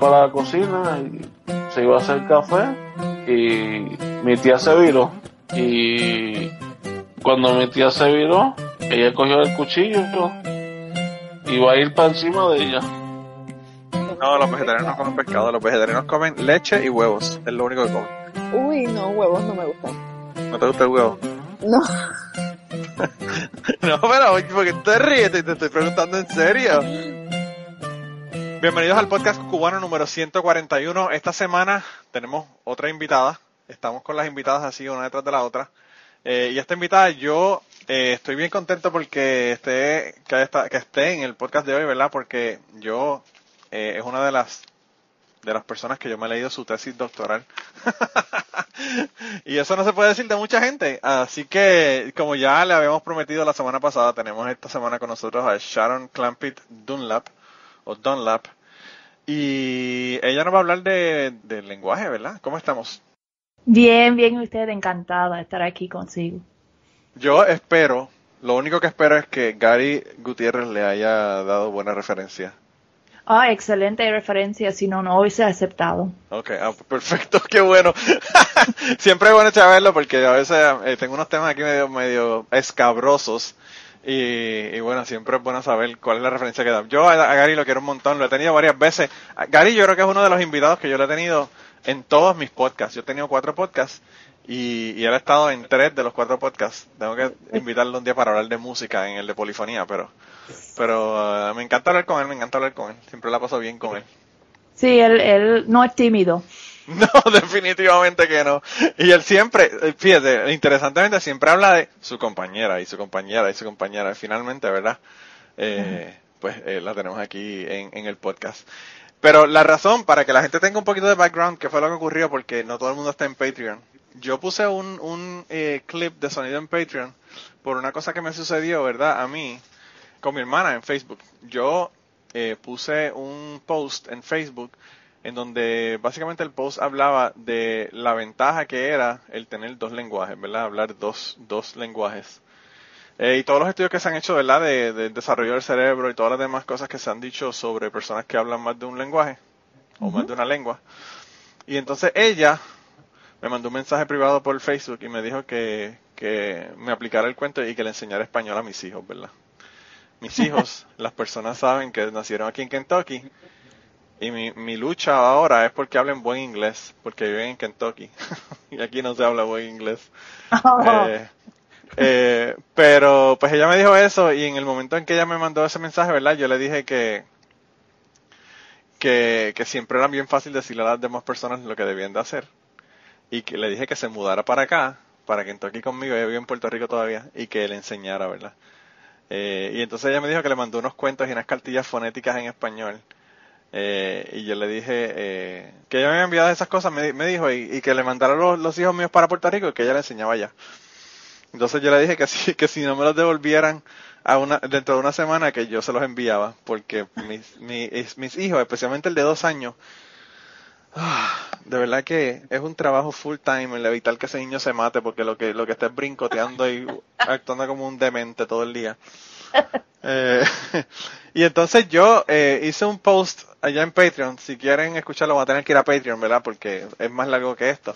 para la cocina y se iba a hacer café y mi tía se viró y cuando mi tía se viró ella cogió el cuchillo y iba a ir para encima de ella no, los vegetarianos no comen pescado, los vegetarianos comen leche y huevos, es lo único que comen. Uy, no, huevos no me gustan. ¿No te gusta el huevo? No. no, pero porque te ríes? Te, te estoy preguntando en serio. Bienvenidos al podcast cubano número 141. Esta semana tenemos otra invitada. Estamos con las invitadas así una detrás de la otra. Eh, y esta invitada yo eh, estoy bien contento porque esté, que, esté en el podcast de hoy, ¿verdad? Porque yo eh, es una de las de las personas que yo me he leído su tesis doctoral. y eso no se puede decir de mucha gente. Así que, como ya le habíamos prometido la semana pasada, tenemos esta semana con nosotros a Sharon Clampett Dunlap, o Dunlap. Y ella nos va a hablar de, del lenguaje, ¿verdad? ¿Cómo estamos? Bien, bien, usted encantada de estar aquí consigo. Yo espero, lo único que espero es que Gary Gutiérrez le haya dado buena referencia Ah, excelente referencia, si no, no hubiese aceptado. Ok, ah, perfecto, qué bueno. Siempre es bueno saberlo porque a veces eh, tengo unos temas aquí medio, medio escabrosos y, bueno, siempre es bueno saber cuál es la referencia que da. Yo a, Gary lo quiero un montón, lo he tenido varias veces. Gary yo creo que es uno de los invitados que yo lo he tenido en todos mis podcasts. Yo he tenido cuatro podcasts y, y él ha estado en tres de los cuatro podcasts. Tengo que invitarlo un día para hablar de música en el de polifonía, pero pero uh, me encanta hablar con él, me encanta hablar con él. Siempre la paso bien con él. Sí, él, él no es tímido. No, definitivamente que no. Y él siempre, fíjate, interesantemente siempre habla de su compañera y su compañera y su compañera. Finalmente, ¿verdad? Eh, pues eh, la tenemos aquí en, en el podcast. Pero la razón para que la gente tenga un poquito de background, que fue lo que ocurrió, porque no todo el mundo está en Patreon. Yo puse un, un eh, clip de sonido en Patreon por una cosa que me sucedió, ¿verdad? A mí, con mi hermana en Facebook. Yo eh, puse un post en Facebook en donde básicamente el post hablaba de la ventaja que era el tener dos lenguajes, ¿verdad? Hablar dos, dos lenguajes. Eh, y todos los estudios que se han hecho, ¿verdad? De, desarrollo del cerebro y todas las demás cosas que se han dicho sobre personas que hablan más de un lenguaje o más de una lengua. Y entonces ella me mandó un mensaje privado por Facebook y me dijo que, que me aplicara el cuento y que le enseñara español a mis hijos, ¿verdad? mis hijos, las personas saben que nacieron aquí en Kentucky y mi, mi lucha ahora es porque hablen buen inglés, porque viven en Kentucky y aquí no se habla buen inglés. Oh. Eh, eh, pero pues ella me dijo eso y en el momento en que ella me mandó ese mensaje, ¿verdad? Yo le dije que, que, que siempre era bien fácil decirle a las demás personas lo que debían de hacer. Y que le dije que se mudara para acá, para Kentucky conmigo, ella vive en Puerto Rico todavía, y que le enseñara, ¿verdad? Eh, y entonces ella me dijo que le mandó unos cuentos y unas cartillas fonéticas en español. Eh, y yo le dije eh, que ella me había enviado esas cosas, me, dijo, y, que le mandara los, los, hijos míos para Puerto Rico y que ella le enseñaba ya. Entonces yo le dije que si, que si no me los devolvieran a una, dentro de una semana, que yo se los enviaba, porque mis, mis, mis hijos, especialmente el de dos años, ah, de verdad que es un trabajo full time el evitar que ese niño se mate porque lo que lo que está es brincoteando y actuando como un demente todo el día. Eh, y entonces yo eh, hice un post allá en Patreon. Si quieren escucharlo, van a tener que ir a Patreon, ¿verdad? Porque es más largo que esto.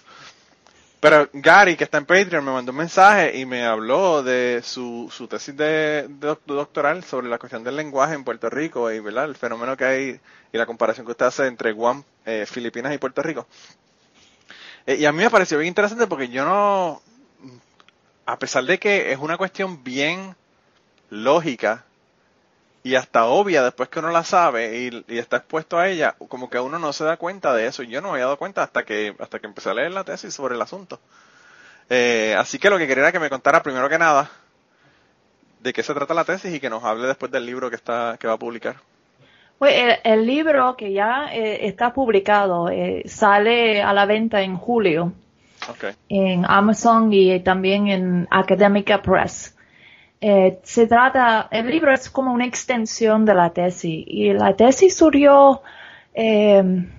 Pero Gary, que está en Patreon, me mandó un mensaje y me habló de su, su tesis de, doctoral sobre la cuestión del lenguaje en Puerto Rico y ¿verdad? el fenómeno que hay y la comparación que usted hace entre Guam, eh, Filipinas y Puerto Rico. Eh, y a mí me pareció bien interesante porque yo no, a pesar de que es una cuestión bien lógica, y hasta obvia después que uno la sabe y, está expuesto a ella, como que uno no se da cuenta de eso. Yo no me había dado cuenta hasta que, hasta que empecé a leer la tesis sobre el asunto. Eh, así que lo que quería era que me contara primero que nada de qué se trata la tesis y que nos hable después del libro que está, que va a publicar. Pues el, libro que ya eh, está publicado eh, sale a la venta en julio en Amazon y también en Academica Press. Eh, se trata, el libro es como una extensión de la tesis y la tesis surgió em,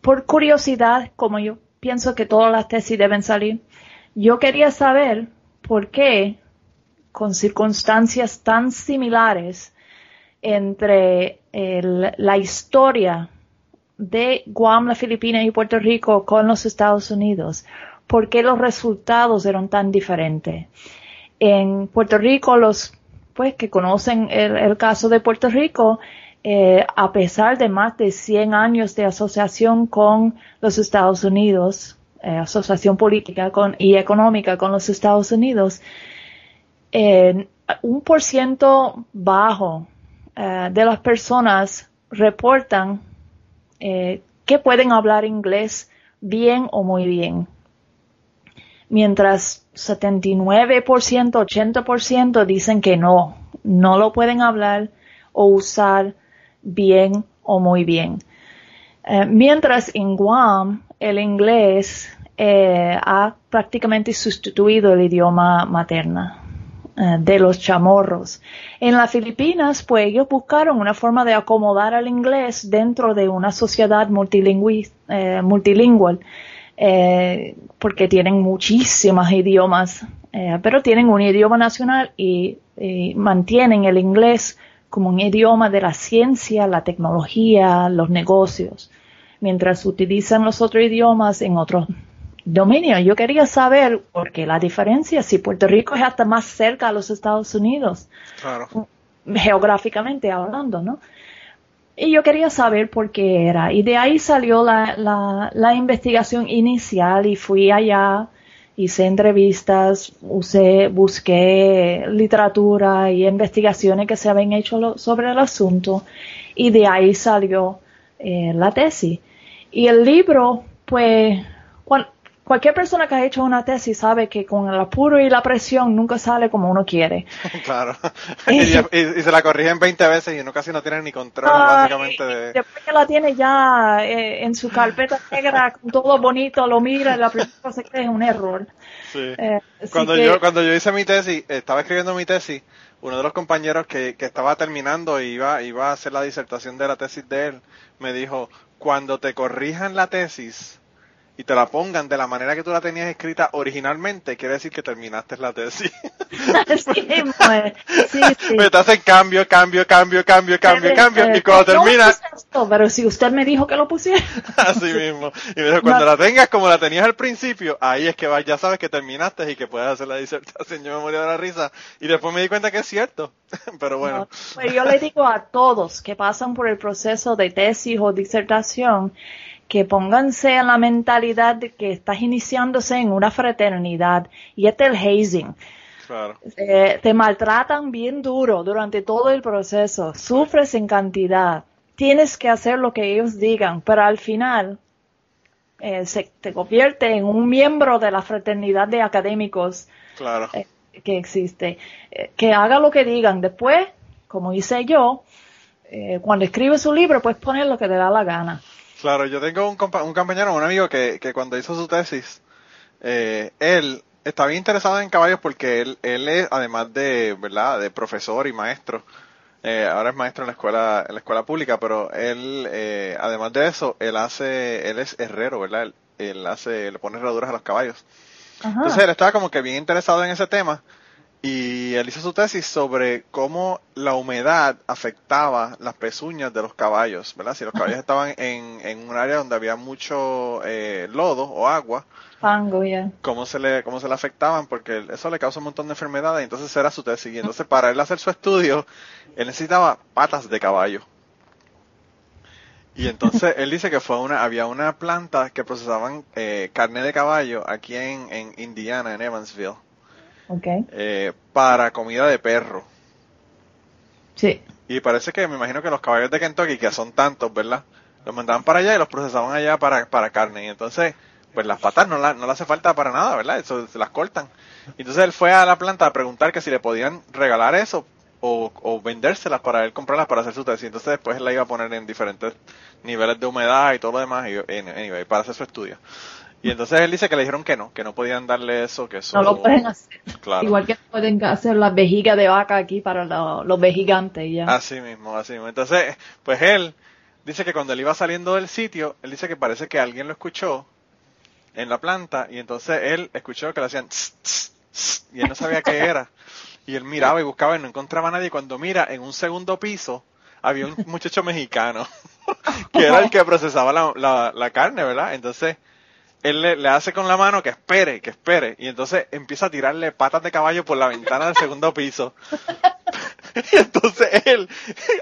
por curiosidad, como yo pienso que todas las tesis deben salir. Yo quería saber por qué, con circunstancias tan similares, entre la historia de Guam, las Filipinas y Puerto Rico con los Estados Unidos, por qué los resultados eran tan diferentes. En Puerto Rico, los pues que conocen el, caso de Puerto Rico, eh, a pesar de más de 100 años de asociación con los Estados Unidos, eh, asociación política y económica con los Estados Unidos, un por ciento bajo eh, de las personas reportan que pueden hablar inglés bien o muy bien. Mientras 79%, 80% dicen que no, no lo pueden hablar o usar bien o muy bien. Eh, mientras en Guam el inglés eh, ha prácticamente sustituido el idioma materna eh, de los chamorros. En las Filipinas, pues ellos buscaron una forma de acomodar al inglés dentro de una sociedad multilingüe, multilingüe eh, porque tienen muchísimos idiomas, eh, pero tienen un idioma nacional y, mantienen el inglés como un idioma de la ciencia, la tecnología, los negocios, mientras utilizan los otros idiomas en otros dominios. Yo quería saber, porque la diferencia, si Puerto Rico es hasta más cerca a los Estados Unidos, geográficamente hablando, ¿no? Y yo quería saber por qué era. Y de ahí salió la, la, investigación inicial y fui allá, hice entrevistas, usé, busqué literatura y investigaciones que se habían hecho sobre el asunto y de ahí salió eh, la tesis. Y el libro, pues, cualquier persona que ha hecho una tesis sabe que con el apuro y la presión nunca sale como uno quiere. Claro. y, se la corrigen 20 veces y uno casi no tiene ni control, básicamente. De... Después que la tiene ya eh, en su carpeta negra, todo bonito, lo mira y la primera cosa que es un error. Sí. Eh, cuando, yo, cuando yo hice mi tesis, estaba escribiendo mi tesis, uno de los compañeros que, que estaba terminando y iba, iba a hacer la disertación de la tesis de él, me dijo, cuando te corrijan la tesis, y te la pongan de la manera que tú la tenías escrita originalmente, quiere decir que terminaste la tesis. sí, pues, sí, sí. te hacen cambio, cambio, cambio, cambio, cambio, cambio, y cuando terminas... pero si usted me dijo que lo pusiera. Así mismo. Y me dijo, cuando la tengas como la tenías al principio, ahí es que ya sabes que terminaste y que puedes hacer la disertación. Yo me morí de la risa. Y después me di cuenta que es cierto. pero bueno. pues yo le digo a todos que pasan por el proceso de tesis o disertación, que pónganse en la mentalidad de que estás iniciándose en una fraternidad y este es el hazing. Eh, te maltratan bien duro durante todo el proceso, sufres en cantidad, tienes que hacer lo que ellos digan, pero al final eh, se te convierte en un miembro de la fraternidad de académicos eh, que existe. que haga lo que digan. Después, como hice yo, cuando escribe su libro, puedes poner lo que te da la gana. Claro, yo tengo un, un compañero, un amigo que, que cuando hizo su tesis, eh, él estaba bien interesado en caballos porque él, él es, además de, ¿verdad?, de profesor y maestro, eh, ahora es maestro en la escuela, en la escuela pública, pero él, eh, además de eso, él hace, él es herrero, ¿verdad? Él, hace, le pone herraduras a los caballos. Entonces él estaba como que bien interesado en ese tema y él hizo su tesis sobre cómo la humedad afectaba las pezuñas de los caballos, ¿verdad? Si los caballos estaban en, en un área donde había mucho eh, lodo o agua, Fango, ya. cómo se le cómo se le afectaban, porque eso le causa un montón de enfermedades. Entonces era su tesis. Y entonces para él hacer su estudio, él necesitaba patas de caballo. Y entonces él dice que fue una había una planta que procesaban eh, carne de caballo aquí en, en Indiana, en Evansville eh, para comida de perro. Sí. Y parece que me imagino que los caballos de Kentucky, que son tantos, ¿verdad? Los mandaban para allá y los procesaban allá para, para carne. Y entonces, pues las patas no, no le hace falta para nada, ¿verdad? Eso se las cortan. Entonces él fue a la planta a preguntar que si le podían regalar eso o, o vendérselas para él comprarlas para hacer su tesis. Entonces después él la iba a poner en diferentes niveles de humedad y todo lo demás y, anyway, para hacer su estudio. Y entonces él dice que le dijeron que no, que no podían darle eso, que eso... No lo pueden hacer. Igual que pueden hacer las vejigas de vaca aquí para los vejigantes ya. Así mismo, así mismo. Entonces, pues él dice que cuando él iba saliendo del sitio, él dice que parece que alguien lo escuchó en la planta y entonces él escuchó que le hacían y él no sabía qué era. Y él miraba y buscaba y no encontraba a nadie. Cuando mira en un segundo piso, había un muchacho mexicano que era el que procesaba la, la, carne, ¿verdad? Entonces, él le, hace con la mano que espere, que espere, y entonces empieza a tirarle patas de caballo por la ventana del segundo piso. y entonces él,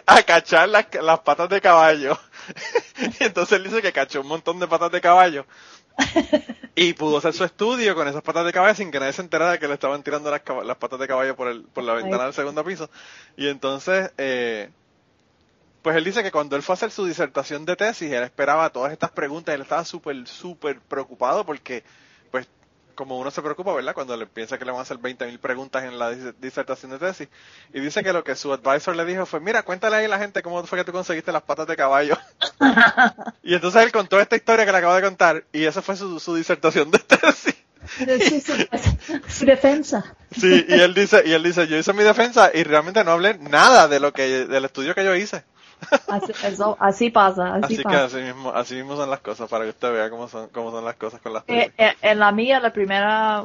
a cachar las, las patas de caballo, y entonces él dice que cachó un montón de patas de caballo, y pudo hacer su estudio con esas patas de caballo sin que nadie se enterara de que le estaban tirando las, las patas de caballo por, el, por la ventana del segundo piso. Y entonces, eh, pues él dice que cuando él fue a hacer su disertación de tesis, él esperaba todas estas preguntas, él estaba súper, súper preocupado porque, pues, como uno se preocupa, ¿verdad? Cuando le piensa que le van a hacer 20.000 preguntas en la disertación de tesis. Y dice que lo que su advisor le dijo fue, mira, cuéntale ahí a la gente cómo fue que tú conseguiste las patas de caballo. y entonces él contó esta historia que le acabo de contar y esa fue su, su disertación de tesis. su defensa. Sí, y él dice, y él dice, yo hice mi defensa y realmente no hablé nada de lo que, del estudio que yo hice. Así, eso, así pasa. Así, así que así mismo, así mismo son las cosas, para que usted vea cómo son, cómo son las cosas con las eh, eh, En la mía, la primera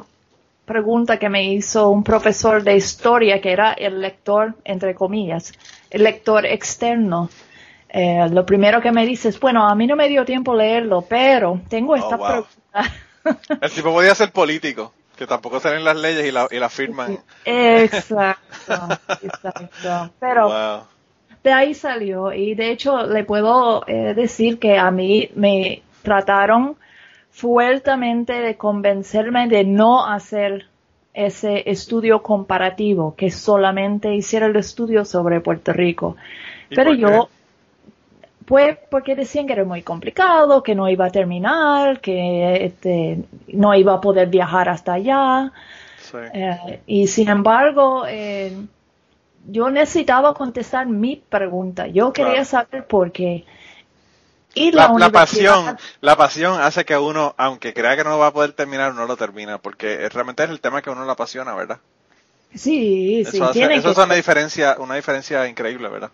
pregunta que me hizo un profesor de historia, que era el lector, entre comillas, el lector externo, eh, lo primero que me dice es, bueno, a mí no me dio tiempo leerlo, pero tengo oh, esta pregunta. El tipo podía ser político, que tampoco salen las leyes y la, y la firman. Exacto, exacto. Pero de ahí salió y de hecho le puedo eh, decir que a mí me trataron fuertemente de convencerme de no hacer ese estudio comparativo, que solamente hiciera el estudio sobre Puerto Rico. Pero yo, pues porque decían que era muy complicado, que no iba a terminar, que este, no iba a poder viajar hasta allá. Eh, y sin embargo, eh, yo necesitaba contestar mi pregunta. Yo quería saber por qué. Y la, la, pasión, la pasión hace que uno, aunque crea que no va a poder terminar, no lo termina, porque realmente es el tema que uno le apasiona, ¿verdad? Sí, sí. eso es una diferencia, una diferencia increíble, ¿verdad?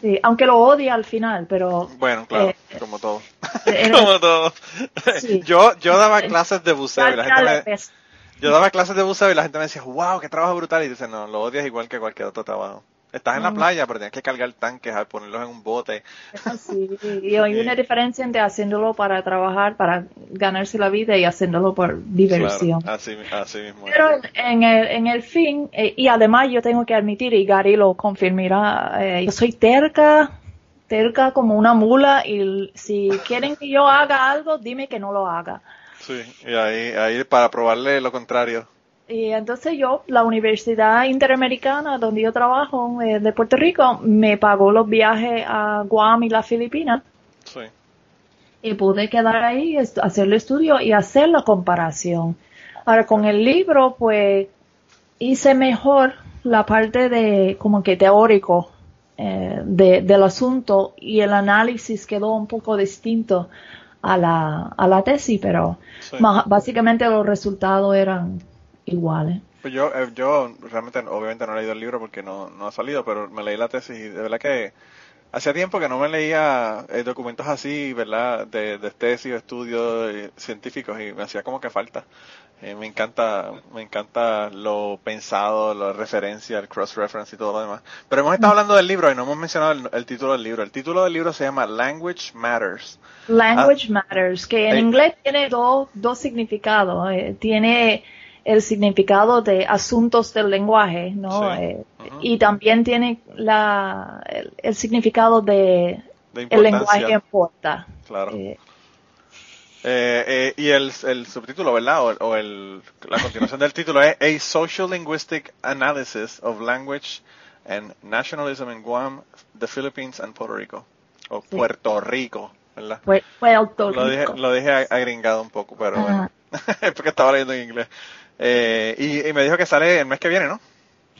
Sí, aunque lo odia al final, pero... Bueno, claro, eh, como todo. como todo. yo, yo daba clases de buceo y la gente me, yo daba clases de buceo y la gente me decía, wow, qué trabajo brutal. Y dice, no, lo odias igual que cualquier otro trabajo. Estás en la playa, pero tienes que cargar tanques, ponerlos en un bote. Sí, y hay una diferencia entre haciéndolo para trabajar, para ganarse la vida y haciéndolo por diversión. así, mismo. Pero en el, en el fin, eh, y además yo tengo que admitir, y Gary lo confirmará, eh, yo soy terca, terca como una mula, y si quieren que yo haga algo, dime que no lo haga. Sí, y ahí, ahí para probarle lo contrario. Y entonces yo, la Universidad Interamericana donde yo trabajo eh, de Puerto Rico, me pagó los viajes a Guam y las Filipinas. Sí. Y pude quedar ahí, hacer el estudio y hacer la comparación. Ahora con el libro, pues hice mejor la parte de como que teórico eh, de, del asunto y el análisis quedó un poco distinto a la, a la tesis, pero básicamente los resultados eran iguales. Pues yo, eh, yo realmente, obviamente no he leído el libro porque no, no ha salido, pero me leí la tesis y de verdad que hacía tiempo que no me leía eh, documentos así, ¿verdad? De, de tesis, estudios eh, científicos y me hacía como que falta. Me encanta, me encanta lo pensado, la referencia, el cross-reference y todo lo demás. Pero hemos estado hablando del libro y no hemos mencionado el, título del libro. El título del libro se llama Language Matters. Language ah. Matters, que en inglés tiene dos, dos significados. tiene el significado de asuntos del lenguaje, ¿no? Eh, y también tiene la, el, significado de, el lenguaje importa. Claro. Eh, eh, y el, el, subtítulo, ¿verdad? O, el, la continuación del título es A Social Linguistic Analysis of Language and Nationalism in Guam, the Philippines and Puerto Rico. O Puerto Rico, ¿verdad? Puerto Rico. Lo dije, lo dije agringado un poco, pero bueno. es porque estaba leyendo en inglés. Eh, y, me dijo que sale el mes que viene, ¿no?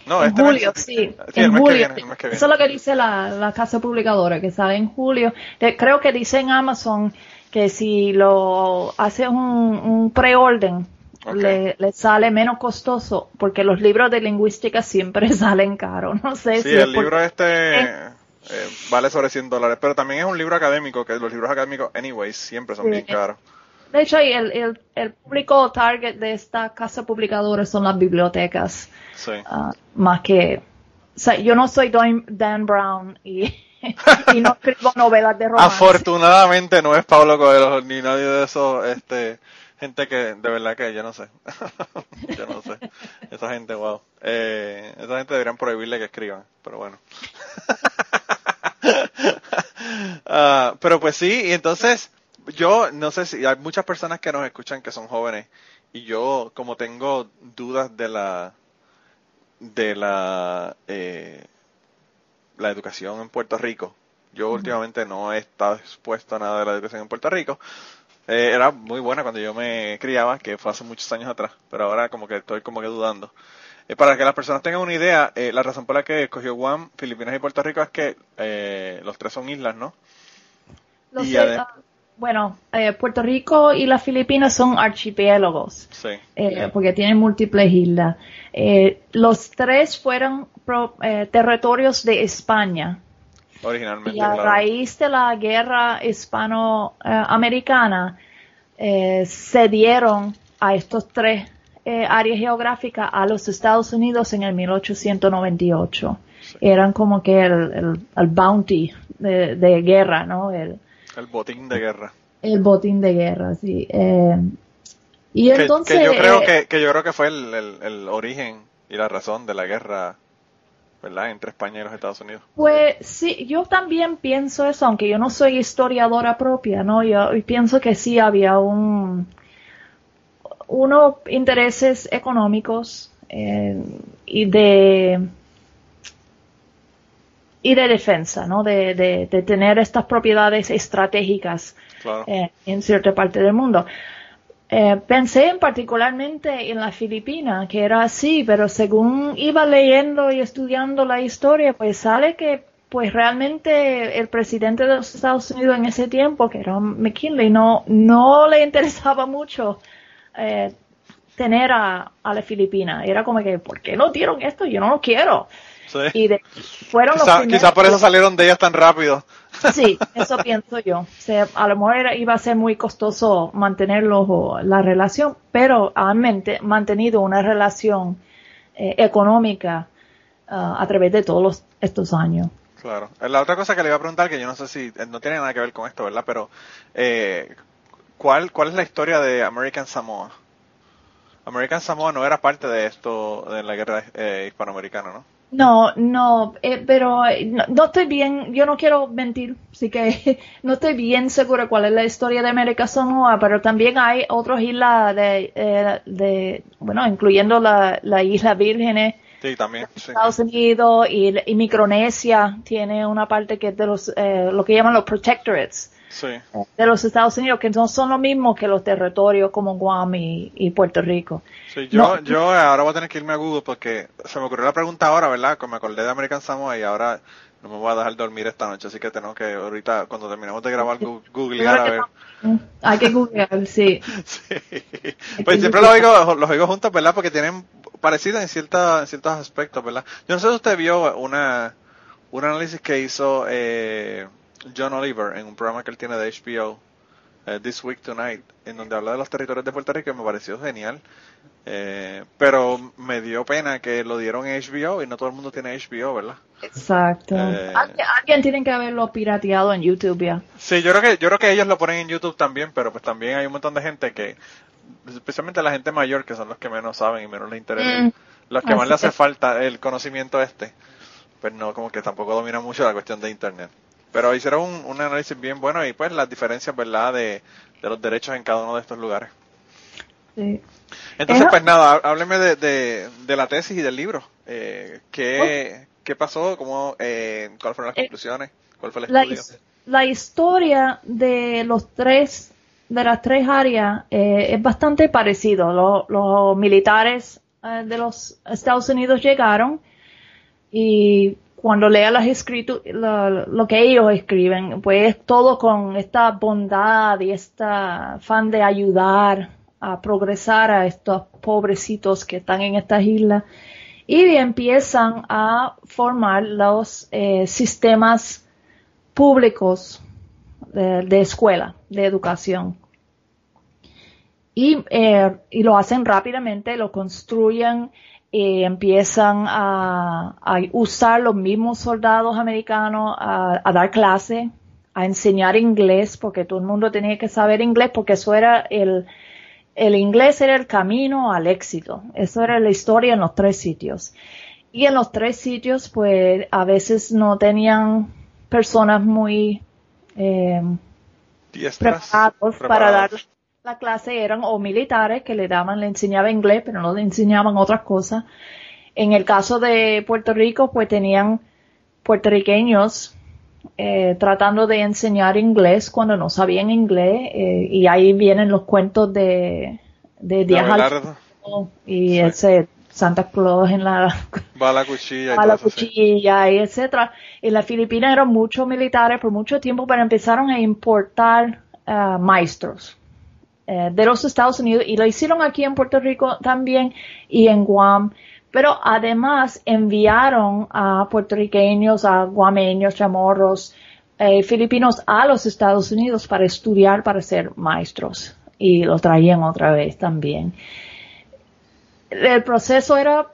No, en este julio, sí. en julio. Eso es lo que dice la, casa publicadora, que sale en julio. creo que dice en Amazon que si lo hace un, un preorden, le, sale menos costoso, porque los libros de lingüística siempre salen caros. No sé sí, el libro este eh, vale sobre 100 dólares, pero también es un libro académico, que los libros académicos, anyways, siempre son bien caros. De hecho, el, el, público target de esta casa publicadora son las bibliotecas. Sí. Ah, más que. O sea, yo no soy Dan Brown y y no escribo novelas de romance. Afortunadamente no es Pablo Coelho ni nadie de esos, este, gente que, de verdad que yo no sé. yo no sé. Esa gente, wow. Eh, esa gente deberían prohibirle que escriban, pero bueno. Ah, pero pues sí, y entonces yo no sé si hay muchas personas que nos escuchan que son jóvenes y yo como tengo dudas de la de la eh, la educación en Puerto Rico. Yo últimamente no he estado expuesto a nada de la educación en Puerto Rico. Eh, era muy buena cuando yo me criaba, que fue hace muchos años atrás, pero ahora como que estoy como que dudando. Eh, para que las personas tengan una idea, eh, la razón por la que escogió Guam, Filipinas y Puerto Rico es que los tres son islas, ¿no? Ah, bueno, Puerto Rico y las Filipinas son archipiélagos, sí. porque tienen múltiples islas. los tres fueron territorios de España, Originalmente. Y a raíz de la guerra hispanoamericana, eh, se dieron a estos tres eh, áreas geográficas a los Estados Unidos en el 1898. Eran como que el, el, bounty de, guerra, ¿no? El, el, botín de guerra. El botín de guerra, sí. Eh, y entonces... Que yo creo que, que, yo creo que fue el, el origen y la razón de la guerra ¿verdad? Entre España y los Estados Unidos. Pues sí, yo también pienso eso, aunque yo no soy historiadora propia, ¿no? Yo pienso que sí había un unos intereses económicos eh, y de y de defensa, ¿no? De, de, tener estas propiedades estratégicas eh, en cierta parte del mundo. Eh, pensé en particularmente en la Filipina, que era así, pero según iba leyendo y estudiando la historia, pues sale que pues realmente el presidente de los Estados Unidos en ese tiempo, que era McKinley, no, no le interesaba mucho eh, tener a, a, la Filipina. Era como que, ¿por qué no dieron esto? Yo no lo quiero. Y fueron quizá, quizá por eso salieron de ellas tan rápido. Sí, eso pienso yo. a lo mejor iba a ser muy costoso mantenerlo la relación, pero han mantenido una relación eh, económica ah, a través de todos estos años. Claro. La otra cosa que le iba a preguntar, que yo no sé si eh, no tiene nada que ver con esto, ¿verdad? Pero eh, ¿cuál cuál es la historia de American Samoa? American Samoa no era parte de esto de la guerra hispanoamericana, ¿no? No, no, eh, pero eh, no, estoy bien, yo no quiero mentir, así que no estoy bien segura cuál es la historia de América Samoa, pero también hay otras islas de, eh, de bueno, incluyendo la, la Isla Vírgenes. Sí, también. Estados Unidos y, y, Micronesia tiene una parte que es de los, lo que llaman los protectorates de los Estados Unidos, que no son lo mismo que los territorios como Guam y, Puerto Rico. Sí, yo, yo ahora voy a tener que irme a Google porque se me ocurrió la pregunta ahora, ¿verdad? Como me acordé de American Samoa y ahora no me voy a dejar dormir esta noche, así que tengo que ahorita, cuando terminemos de grabar, googlear a ver. Hay que googlear, sí. sí. Pues siempre los oigo, los oigo juntos, ¿verdad? Porque tienen parecido en, cierta, en ciertos aspectos, ¿verdad? Yo no sé si usted vio una, un análisis que hizo eh, John Oliver en un programa que él tiene de HBO, eh, This Week Tonight, en donde habla de los territorios de Puerto Rico y me pareció genial. Eh, pero me dio pena que lo dieron en HBO y no todo el mundo tiene HBO, ¿verdad? Exacto. Eh, alguien tiene que haberlo pirateado en YouTube ya. Sí, yo creo que yo creo que ellos lo ponen en YouTube también, pero pues también hay un montón de gente que, especialmente la gente mayor, que son los que menos saben y menos les interesa, mm. los que más le hace falta el conocimiento este, pues no, como que tampoco domina mucho la cuestión de Internet. Pero hicieron un, análisis bien bueno y pues las diferencias, ¿verdad?, de, los derechos en cada uno de estos lugares. Sí. Entonces, pues nada, hábleme de, de, la tesis y del libro. Eh, ¿qué, ¿Qué pasó? ¿Cómo, eh, ¿Cuáles fueron las eh, conclusiones? ¿Cuál fue el estudio? La, historia de los tres, de las tres áreas, eh, es bastante parecido. Los, los militares de los Estados Unidos llegaron y cuando lea las escrituras, lo, que ellos escriben, pues todo con esta bondad y esta afán de ayudar a progresar a estos pobrecitos que están en estas islas y empiezan a formar los eh, sistemas públicos de, escuela, de educación. Y, eh, y, lo hacen rápidamente, lo construyen y empiezan a, usar los mismos soldados americanos a, dar clase, a enseñar inglés, porque todo el mundo tenía que saber inglés, porque eso era el, el inglés era el camino al éxito. Eso era la historia en los tres sitios. Y en los tres sitios, pues a veces no tenían personas muy eh, para dar la clase eran o militares que le daban, le enseñaban inglés, pero no le enseñaban otras cosas. En el caso de Puerto Rico, pues tenían puertorriqueños eh, tratando de enseñar inglés cuando no sabían inglés eh, y ahí vienen los cuentos de, de Díaz y ese Santa Claus en la bala cuchilla, y, la cuchilla y etcétera. En las Filipinas eran muchos militares por mucho tiempo, pero empezaron a importar uh, maestros eh, de los Estados Unidos y lo hicieron aquí en Puerto Rico también y en Guam. Pero además enviaron a puertorriqueños, a guameños, chamorros, eh, filipinos a los Estados Unidos para estudiar, para ser maestros. Y lo traían otra vez también. El proceso era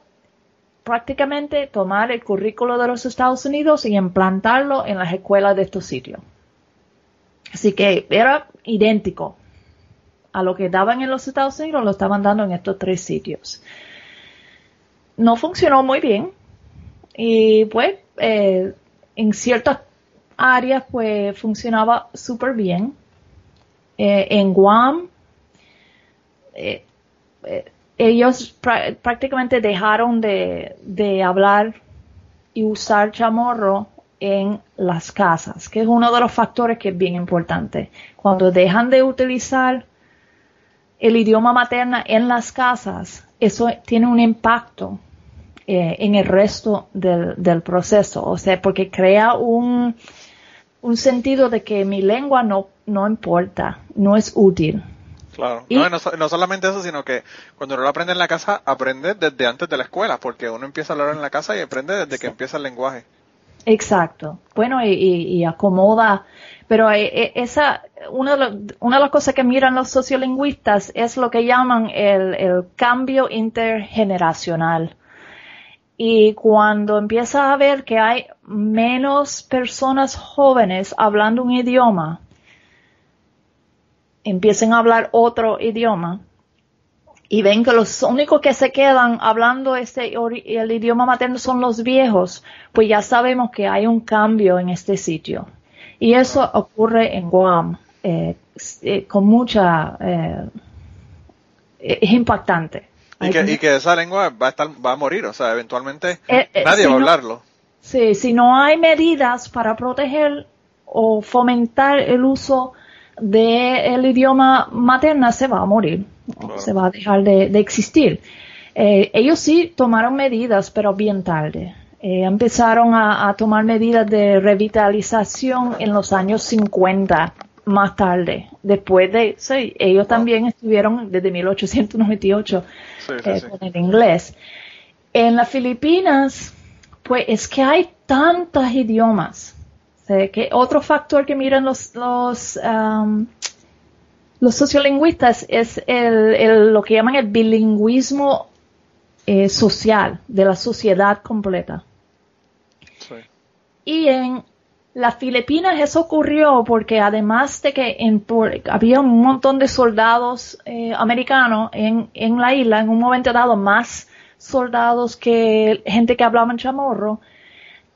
prácticamente tomar el currículo de los Estados Unidos y implantarlo en las escuelas de estos sitios. Así que era idéntico a lo que daban en los Estados Unidos, lo estaban dando en estos tres sitios. No funcionó muy bien y pues eh, en ciertas áreas pues funcionaba súper bien. Eh, en Guam eh, ellos prácticamente dejaron de, de hablar y usar chamorro en las casas, que es uno de los factores que es bien importante. Cuando dejan de utilizar el idioma materna en las casas, eso tiene un impacto eh, en el resto del, proceso, o sea, porque crea un, un sentido de que mi lengua no, no importa, no es útil. Claro, no, no, solamente eso, sino que cuando uno lo aprende en la casa, aprende desde antes de la escuela, porque uno empieza a hablar en la casa y aprende desde que empieza el lenguaje. Exacto. Bueno, y, y acomoda pero eh, eh, esa, una de, las cosas que miran los sociolingüistas es lo que llaman el, cambio intergeneracional. Y cuando empieza a ver que hay menos personas jóvenes hablando un idioma, empiecen a hablar otro idioma y ven que los únicos que se quedan hablando este, el idioma materno son los viejos, pues ya sabemos que hay un cambio en este sitio. Y eso ocurre en Guam eh, eh, con mucha... Eh, es impactante. Y que, esa lengua va a, estar, va a morir, o sea, eventualmente nadie va a hablarlo. sí, si no hay medidas para proteger o fomentar el uso del idioma materna, se va a morir, se va a dejar de, de existir. ellos sí tomaron medidas, pero bien tarde. Eh, empezaron a, tomar medidas de revitalización en los años 50 más tarde. Después de, sí, ellos también estuvieron desde 1898 eh, con el inglés. En las Filipinas, pues es que hay tantos idiomas. Que otro factor que miran los, los, um, los sociolingüistas es el, lo que llaman el bilingüismo eh, social de la sociedad completa. Y en las Filipinas eso ocurrió porque además de que en, había un montón de soldados eh, americanos en, en la isla, en un momento dado más soldados que gente que hablaban chamorro,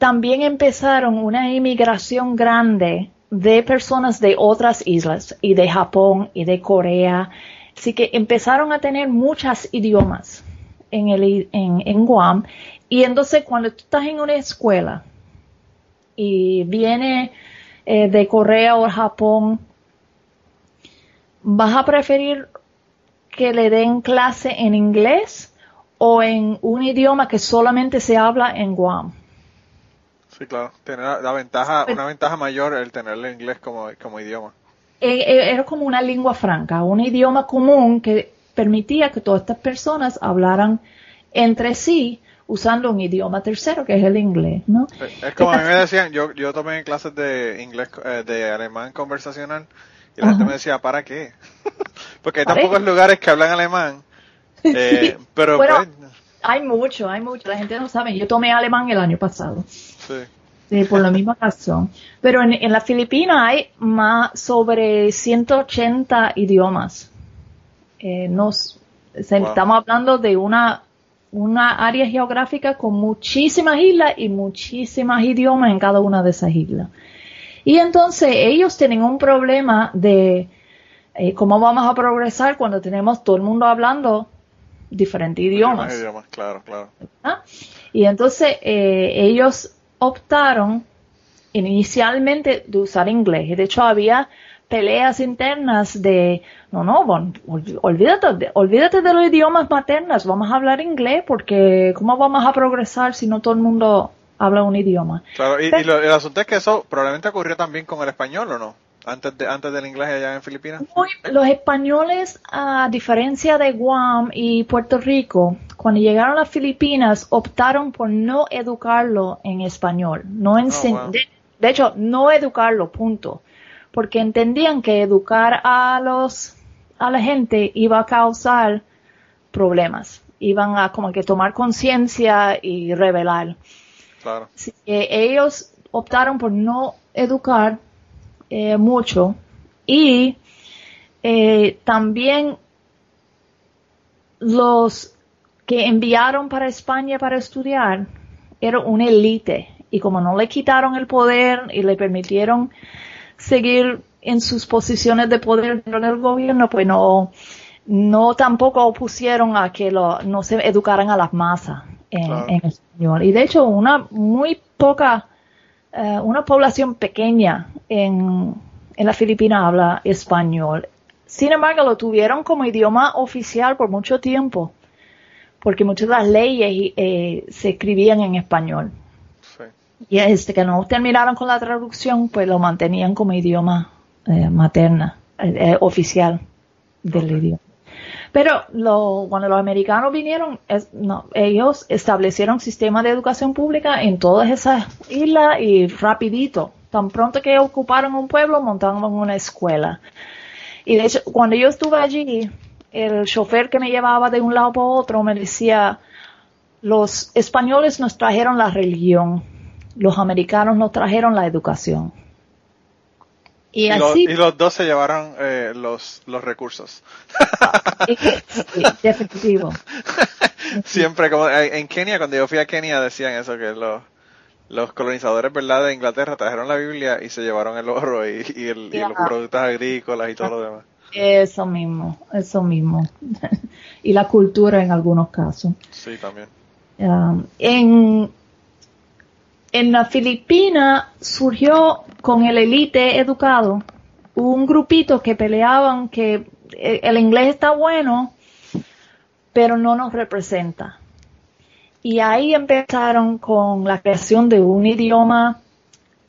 también empezaron una inmigración grande de personas de otras islas y de Japón y de Corea. Así que empezaron a tener muchos idiomas en, Guam. Y entonces cuando tú estás en una escuela y viene eh, de Corea o Japón, ¿vas a preferir que le den clase en inglés o en un idioma que solamente se habla en Guam? Sí, claro. Tiene la, ventaja, pues una ventaja mayor el tener el inglés como, como idioma. Eh, eh, era como una lengua franca, un idioma común que permitía que todas estas personas hablaran entre sí usando un idioma tercero que es el inglés, ¿no? Es como a mí me decían, yo, yo tomé clases de inglés, eh, de alemán conversacional y la gente me decía, ¿para qué? Porque hay tan pocos lugares que hablan alemán. Eh, pero bueno, pues, Hay mucho, hay mucho. La gente no sabe. Yo tomé alemán el año pasado. Sí. por la misma razón. Pero en, en la Filipina hay más sobre 180 idiomas. Eh, nos, Estamos hablando de una, una área geográfica con muchísimas islas y muchísimas idiomas en cada una de esas islas. Y entonces ellos tienen un problema de eh, cómo vamos a progresar cuando tenemos todo el mundo hablando diferentes idiomas. claro, claro. ¿Ah? Y entonces eh, ellos optaron inicialmente de usar inglés. De hecho, había peleas internas de, no, no, olvídate, de, olvídate de los idiomas maternos, vamos a hablar inglés porque ¿cómo vamos a progresar si no todo el mundo habla un idioma? Claro, y, el asunto es que eso probablemente ocurrió también con el español, ¿o no? Antes, de, antes del inglés allá en Filipinas? los españoles, a diferencia de Guam y Puerto Rico, cuando llegaron a las Filipinas, optaron por no educarlo en español. No oh, de, hecho, no educarlo, punto. Porque entendían que educar a los a la gente iba a causar problemas. Iban a como que tomar conciencia y revelar. Claro. ellos optaron por no educar eh, mucho. Y eh, también los que enviaron para España para estudiar era una élite. Y como no le quitaron el poder y le permitieron seguir en sus posiciones de poder en el gobierno, pues no, no tampoco opusieron a que lo, no se educaran a las masas en, español. Y de hecho, una muy poca, eh, una población pequeña en, en la Filipina habla español. Sin embargo, lo tuvieron como idioma oficial por mucho tiempo, porque muchas de las leyes eh, se escribían en español. Y este que no terminaron con la traducción, pues lo mantenían como idioma eh, materna, eh, oficial del idioma. Pero lo, cuando los americanos vinieron, ellos establecieron sistema de educación pública en todas esas islas y rapidito Tan pronto que ocuparon un pueblo, montaron una escuela. Y de hecho, cuando yo estuve allí, el chofer que me llevaba de un lado para otro me decía, los españoles nos trajeron la religión, los americanos nos trajeron la educación. Y, así, los, y los dos se llevaron eh, los, los recursos. sí, definitivo. Siempre, como en Kenia, cuando yo fui a Kenia, decían eso, que los, los colonizadores verdad de Inglaterra trajeron la Biblia y se llevaron el oro y, los productos agrícolas y todo lo demás. Eso mismo, eso mismo. y la cultura en algunos casos. Sí, también. Um, en, en la Filipina surgió con el elite educado un grupito que peleaban que el inglés está bueno, pero no nos representa. Y ahí empezaron con la creación de un idioma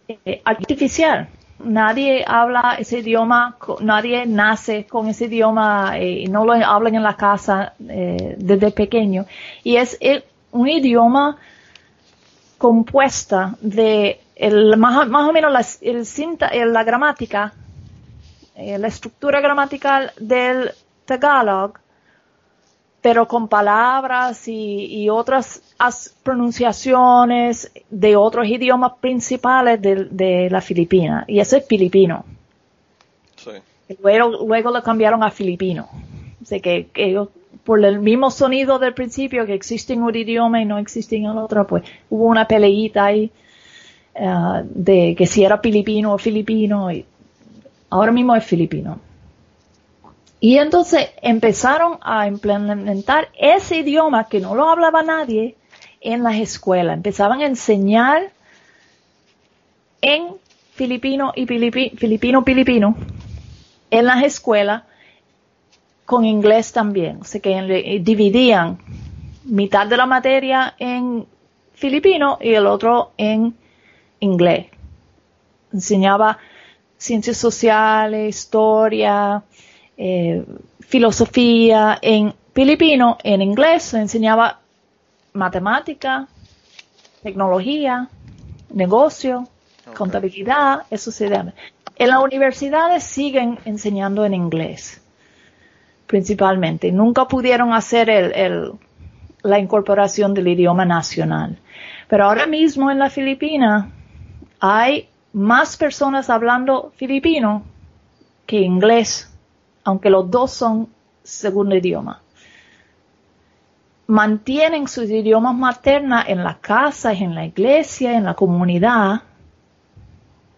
eh, artificial. Nadie habla ese idioma, nadie nace con ese idioma eh, y no lo hablan en la casa eh, desde pequeño. Y es un idioma compuesta de el, más, más, o menos la, el cinta, la gramática, la estructura gramatical del Tagalog pero con palabras y, otras pronunciaciones de otros idiomas principales de, la Filipina. Y ese es filipino. Sí. Luego, luego lo cambiaron a filipino. Así que, que por el mismo sonido del principio que existe en un idioma y no existe en el otro, pues hubo una peleita ahí uh, de que si era filipino o filipino. Y ahora mismo es filipino. Y entonces empezaron a implementar ese idioma que no lo hablaba nadie en las escuelas. Empezaban a enseñar en filipino y filipino filipino en las escuelas con inglés también. O sea que dividían mitad de la materia en filipino y el otro en inglés. Enseñaba ciencias sociales, historia, eh, filosofía en filipino, en inglés enseñaba matemática, tecnología, negocio, contabilidad, eso se llama. En las universidades siguen enseñando en inglés, principalmente. Nunca pudieron hacer el, la incorporación del idioma nacional. Pero ahora mismo en la Filipina hay más personas hablando filipino que inglés, aunque los dos son segundo idioma. Mantienen sus idiomas maternos en la casa, en la iglesia, en la comunidad.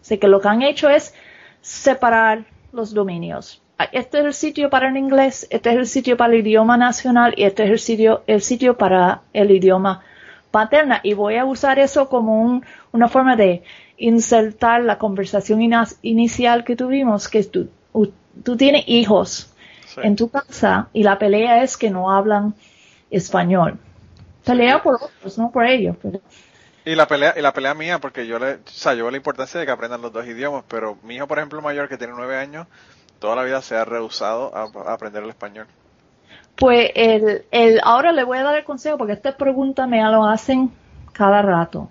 Así que lo que han hecho es separar los dominios. Este es el sitio para el inglés, este es el sitio para el idioma nacional y este es el sitio, el sitio para el idioma paterna. Y voy a usar eso como una forma de insertar la conversación inicial que tuvimos, que tú, tú tienes hijos en tu casa y la pelea es que no hablan español. Pelea por otros, no por ellos. Y la pelea y la pelea mía, porque yo le, o sea, yo la importancia de que aprendan los dos idiomas, pero mi hijo, por ejemplo, mayor, que tiene nueve años, toda la vida se ha rehusado a, aprender el español. Pues el, el, ahora le voy a dar el consejo, porque esta pregunta me lo hacen cada rato.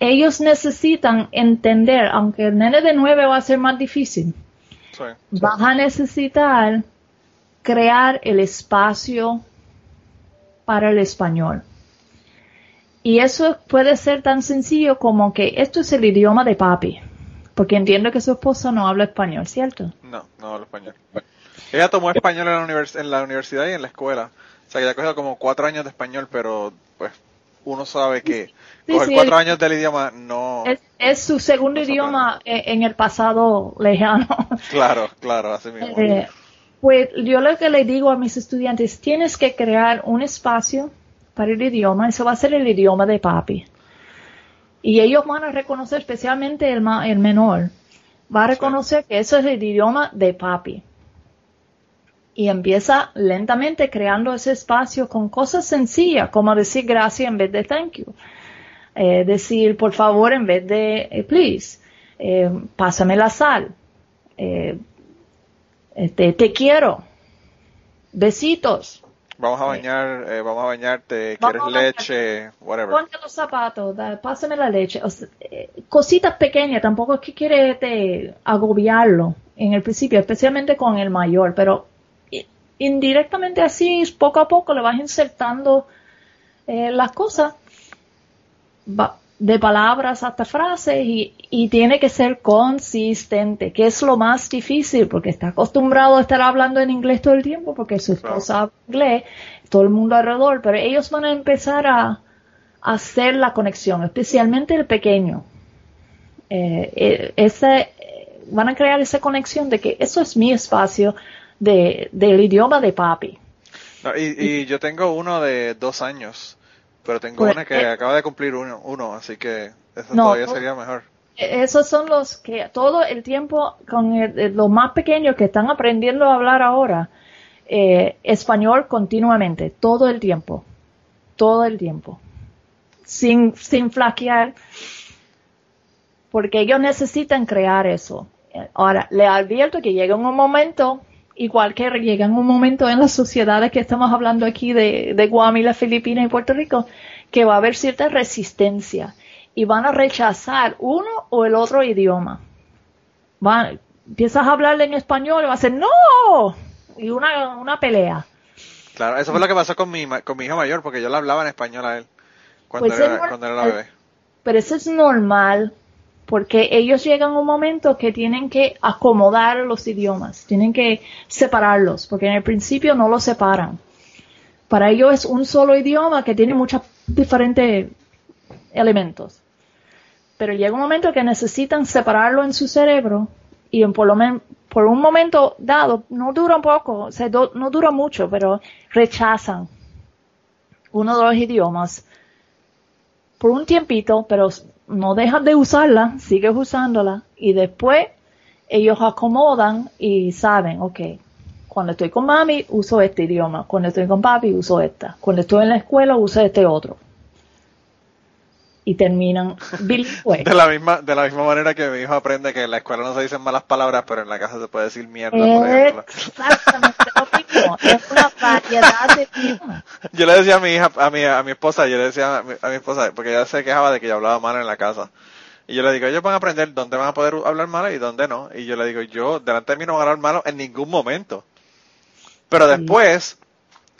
Ellos necesitan entender, aunque el nene de nueve va a ser más difícil, vas a necesitar crear el espacio para el español. Y eso puede ser tan sencillo como que esto es el idioma de papi. Porque entiendo que su esposa no habla español, ¿cierto? No, no habla español. Ella tomó español en la, en la universidad y en la escuela. O sea, que ya ha cogido como cuatro años de español, pero pues uno sabe que cuatro años del idioma no... Es, su segundo idioma en el pasado lejano. Claro, claro, así mismo. Eh, pues yo lo que le digo a mis estudiantes, tienes que crear un espacio para el idioma, eso va a ser el idioma de papi. Y ellos van a reconocer, especialmente el, el menor, va a reconocer que eso es el idioma de papi. Y empieza lentamente creando ese espacio con cosas sencillas, como decir gracias en vez de thank you. Eh, decir por favor en vez de eh, please. Eh, pásame la sal. Este, te quiero. Besitos. Vamos a bañar, eh, vamos a bañarte, quieres leche, whatever. Ponte los zapatos, pásame la leche. Eh, cositas pequeñas, tampoco es que quieres este, agobiarlo en el principio, especialmente con el mayor, pero indirectamente así, poco a poco le vas insertando eh, las cosas de palabras hasta frases y, y, tiene que ser consistente, que es lo más difícil porque está acostumbrado a estar hablando en inglés todo el tiempo porque su esposa habla inglés, todo el mundo alrededor, pero ellos van a empezar a, hacer la conexión, especialmente el pequeño. Eh, eh, ese, van a crear esa conexión de que eso es mi espacio de, del idioma de papi. y, y yo tengo uno de dos años pero tengo pues, una que eh, acaba de cumplir uno, uno así que eso todavía sería mejor. E-, esos son los que todo el tiempo, con los más pequeños que están aprendiendo a hablar ahora, eh, español continuamente, todo el tiempo, todo el tiempo, sin, sin flaquear, porque ellos necesitan crear eso. Ahora, le advierto que llega un momento igual que llega en un momento en las sociedades que estamos hablando aquí de, de Guam y las Filipinas y Puerto Rico, que va a haber cierta resistencia y van a rechazar uno o el otro idioma. Van, empiezas a hablarle en español y va a ser no y una, una pelea. Claro, eso fue lo que pasó con mi, con mi hijo mayor, porque yo le hablaba en español a él cuando, pues era, cuando era bebé. Pero eso es normal porque ellos llegan a un momento que tienen que acomodar los idiomas, tienen que separarlos, porque en el principio no los separan. Para ellos es un solo idioma que tiene muchos diferentes elementos. Pero llega un momento que necesitan separarlo en su cerebro y por, lo por un momento dado, no dura un poco, o sea, no dura mucho, pero rechazan uno de los idiomas por un tiempito, pero no dejas de usarla, sigues usándola y después ellos acomodan y saben, ok, cuando estoy con mami uso este idioma, cuando estoy con papi uso esta, cuando estoy en la escuela uso este otro y terminan bilingüe. De la misma, de la misma manera que mi hijo aprende que en la escuela no se dicen malas palabras, pero en la casa se puede decir mierda, por ejemplo. Exactamente Es una variedad de Yo le decía a mi hija, a mi, a mi esposa, yo le decía a mi, a mi esposa, porque ella se quejaba de que yo hablaba mal en la casa. Y yo le digo, ellos van a aprender dónde van a poder hablar mal y dónde no. Y yo le digo, yo delante de mí no van a hablar malo en ningún momento. Pero después,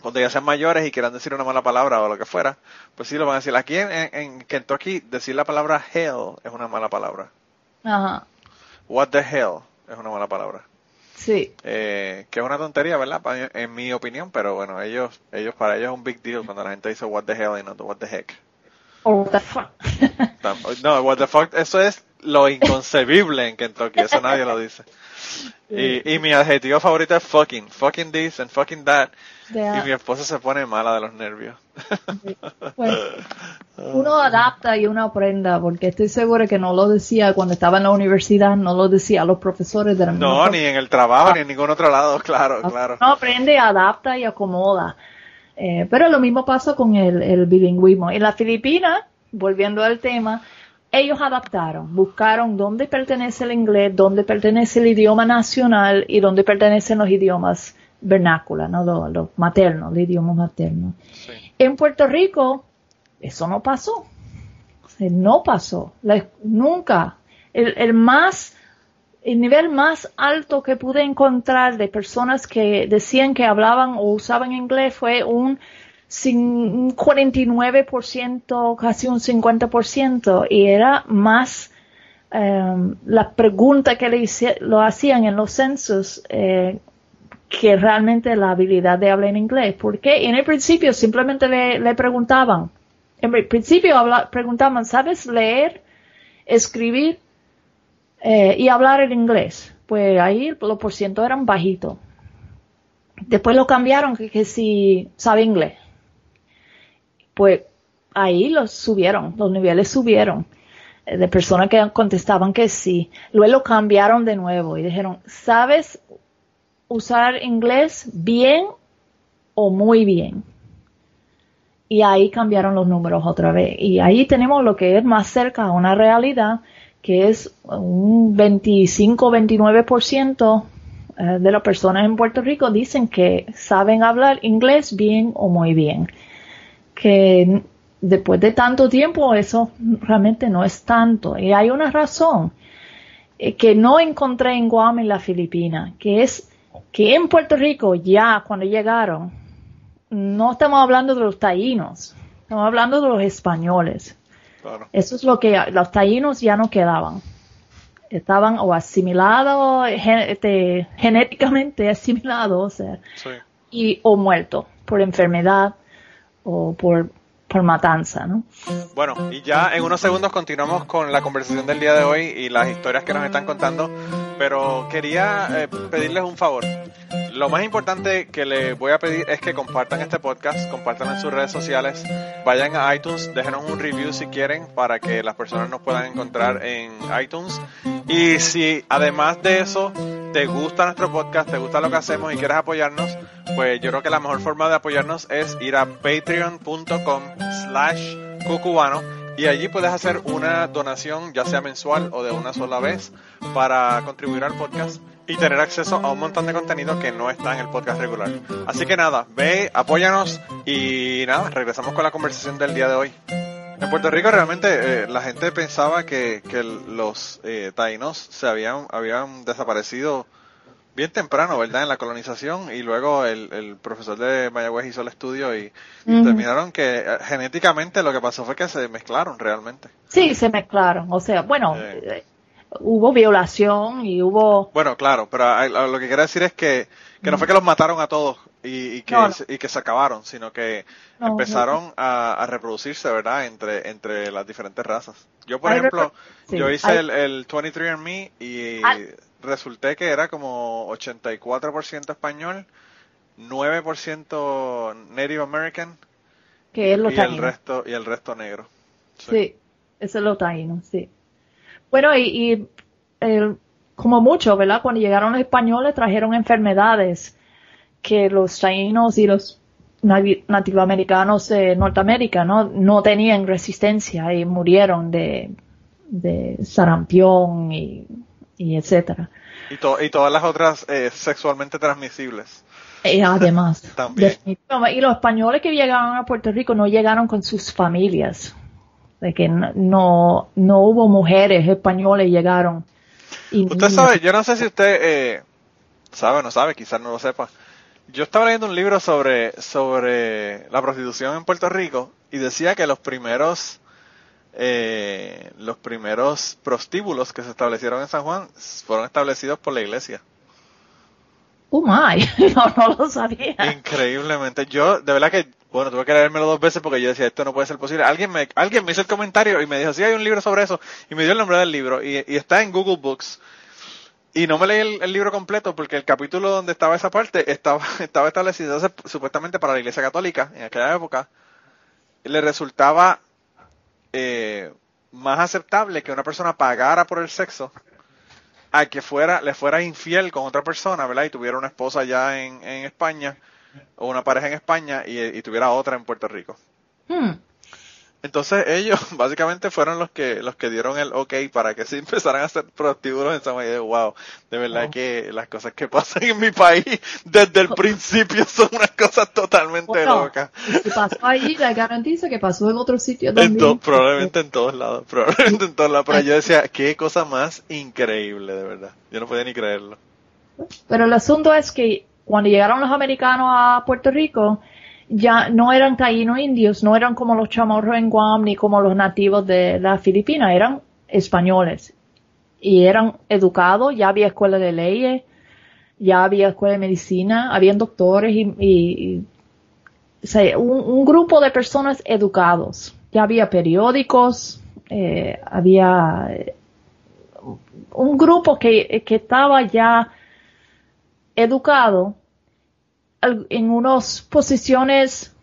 cuando ya sean mayores y quieran decir una mala palabra o lo que fuera, pues sí lo van a decir. Aquí en, en Kentucky decir la palabra hell es una mala palabra. Ajá. What the hell es una mala palabra. Sí. Eh, que es una tontería, ¿verdad? En mi opinión, pero bueno, ellos, ellos para ellos es un big deal cuando la gente dice what the hell y no what the heck. O what the fuck. no, what the fuck, eso es lo inconcebible en Kentucky, eso nadie lo dice. Y, y mi adjetivo favorito es fucking, fucking this and fucking that. Y mi esposa se pone mala de los nervios. Pues, uno adapta y uno aprenda, porque estoy segura que no lo decía cuando estaba en la universidad, no lo decía a los profesores de la No, ni en el trabajo, ni en ningún otro lado, claro, ah, claro. No aprende, adapta y acomoda. Eh, pero lo mismo pasa con el, el bilingüismo. En la Filipinas, volviendo al tema, ellos adaptaron, buscaron dónde pertenece el inglés, dónde pertenece el idioma nacional y dónde pertenecen los idiomas vernáculos, ¿no? los, maternos, el idioma materno. En Puerto Rico, eso no pasó. no pasó. nunca. El, el, más, el nivel más alto que pude encontrar de personas que decían que hablaban o usaban inglés fue un un 49%, casi un 50%, y era más eh, la pregunta que le lo hacían en los censos eh, que realmente la habilidad de hablar en inglés. Porque en el principio simplemente le, preguntaban, en el principio preguntaban, ¿sabes leer, escribir eh, y hablar en inglés? Pues ahí los por ciento eran bajitos. Después lo cambiaron que si sabe inglés pues ahí los subieron, los niveles subieron eh, de personas que contestaban que sí. Luego lo cambiaron de nuevo y dijeron, ¿sabes usar inglés bien o muy bien? Y ahí cambiaron los números otra vez. Y ahí tenemos lo que es más cerca a una realidad, que es un 25-29% eh, de las personas en Puerto Rico dicen que saben hablar inglés bien o muy bien que después de tanto tiempo eso realmente no es tanto. Y hay una razón eh, que no encontré en Guam en la Filipina, que es que en Puerto Rico ya cuando llegaron, no estamos hablando de los taínos, estamos hablando de los españoles. Eso es lo que los taínos ya no quedaban. Estaban o asimilados, este, genéticamente asimilados, y, o muertos por enfermedad o por, por matanza, ¿no? Bueno, y ya en unos segundos continuamos con la conversación del día de hoy y las historias que nos están contando, pero quería eh, pedirles un favor. Lo más importante que les voy a pedir es que compartan este podcast, compartan en sus redes sociales, vayan a iTunes, déjenos un review si quieren para que las personas nos puedan encontrar en iTunes. Y si además de eso te gusta nuestro podcast, te gusta lo que hacemos y quieres apoyarnos, pues yo creo que la mejor forma de apoyarnos es ir a patreon.com slash cucubano y allí puedes hacer una donación ya sea mensual o de una sola vez para contribuir al podcast y tener acceso a un montón de contenido que no está en el podcast regular. Así que nada, ve, apóyanos y nada, regresamos con la conversación del día de hoy. En Puerto Rico realmente eh, la gente pensaba que, que los eh, taínos se habían, habían desaparecido bien temprano, ¿verdad? En la colonización y luego el, profesor de Mayagüez hizo el estudio y, terminaron que eh, genéticamente lo que pasó fue que se mezclaron realmente. Sí, se mezclaron. O sea, bueno, eh, hubo violación y hubo... Bueno, claro, pero lo que quiero decir es que, que no fue que los mataron a todos y, que, y que se acabaron, sino que empezaron a, reproducirse, ¿verdad? Entre, entre las diferentes razas. Yo, por ejemplo, yo hice el, el 23andMe y resulté que era como 84% español, 9% Native American que es lo y el resto y el resto negro. Sí, eso es lo taíno, sí. Bueno, y, como mucho, ¿verdad? Cuando llegaron los españoles trajeron enfermedades que los taínos y los nativoamericanos de Norteamérica ¿no? no tenían resistencia y murieron de, de sarampión y y etcétera. Y, y todas las otras eh, sexualmente transmisibles. Eh, además. También. Y los españoles que llegaron a Puerto Rico no llegaron con sus familias. De que no, no hubo mujeres españoles llegaron. usted sabe, yo no sé si usted eh, sabe o no sabe, quizás no lo sepa, Yo estaba leyendo un libro sobre, sobre la prostitución en Puerto Rico y decía que los primeros eh, los primeros prostíbulos que se establecieron en San Juan fueron establecidos por la iglesia. Oh my, no, no lo sabía. Increíblemente. Yo, de verdad que, bueno, tuve que leérmelo dos veces porque yo decía, esto no puede ser posible. Alguien me, alguien me hizo el comentario y me dijo, sí, hay un libro sobre eso. Y me dio el nombre del libro. Y, está en Google Books. Y no me leí el, libro completo porque el capítulo donde estaba esa parte estaba, estaba establecido supuestamente para la iglesia católica en aquella época. Le resultaba eh, más aceptable que una persona pagara por el sexo a que fuera, le fuera infiel con otra persona, ¿verdad? Y tuviera una esposa ya en, España, o una pareja en España, y, tuviera otra en Puerto Rico. Hmm. Entonces ellos básicamente fueron los que los que dieron el ok para que se empezaran a hacer prostíbulos en San de wow, de verdad que las cosas que pasan en mi país desde el principio son unas cosas totalmente locas. Si pasó ahí, le garantizo que pasó en otro sitio también. probablemente en todos lados, probablemente en todos lados, pero yo decía, qué cosa más increíble, de verdad. Yo no podía ni creerlo. Pero el asunto es que cuando llegaron los americanos a Puerto Rico, ya no eran taínos indios, no eran como los chamorros en Guam ni como los nativos de la Filipina, eran españoles. Y eran educados, ya había escuela de leyes, ya había escuela de medicina, habían doctores y, un, grupo de personas educados. Ya había periódicos, eh, había eh, un grupo que, que estaba ya educado en unas posiciones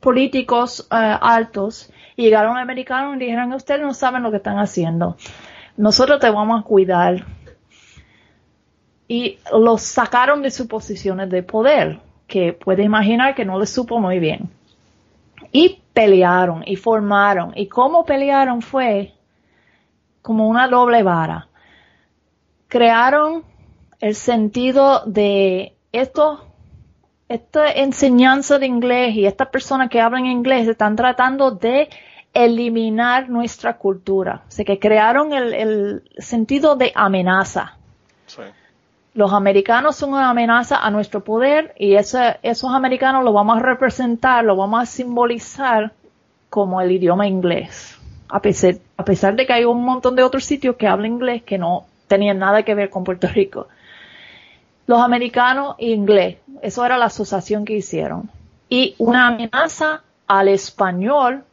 políticos eh, altos y llegaron americanos y dijeron, ustedes no saben lo que están haciendo. Nosotros te vamos a cuidar. Y los sacaron de sus posiciones de poder, que puede imaginar que no les supo muy bien. Y pelearon y formaron. Y cómo pelearon fue como una doble vara. Crearon el sentido de esto esta enseñanza de inglés y estas personas que hablan inglés están tratando de eliminar nuestra cultura. O sea, que crearon el, sentido de amenaza. Los americanos son una amenaza a nuestro poder y esos americanos los vamos a representar, los vamos a simbolizar como el idioma inglés. A pesar, a pesar de que hay un montón de otros sitios que hablan inglés que no tenían nada que ver con Puerto Rico los americanos e inglés. Eso era la asociación que hicieron. Y una amenaza al español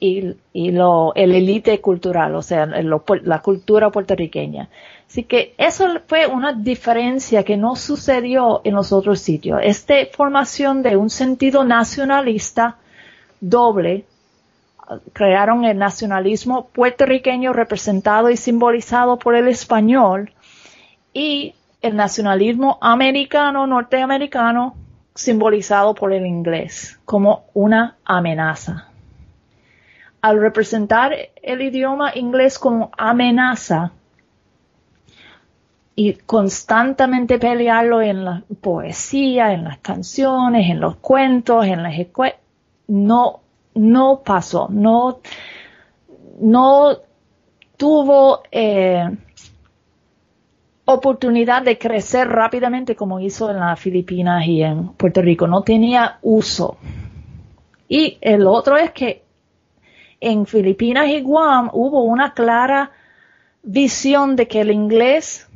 y, lo, el élite cultural, o sea, la cultura puertorriqueña. Así que eso fue una diferencia que no sucedió en los otros sitios. Esta formación de un sentido nacionalista doble, crearon el nacionalismo puertorriqueño representado y simbolizado por el español y el nacionalismo americano, norteamericano, simbolizado por el inglés como una amenaza. Al representar el idioma inglés como amenaza y constantemente pelearlo en la poesía, en las canciones, en los cuentos, en las escuelas, no, no pasó, no, no tuvo eh, oportunidad de crecer rápidamente como hizo en las Filipinas y en Puerto Rico. No tenía uso. Y el otro es que en Filipinas y Guam hubo una clara visión de que el inglés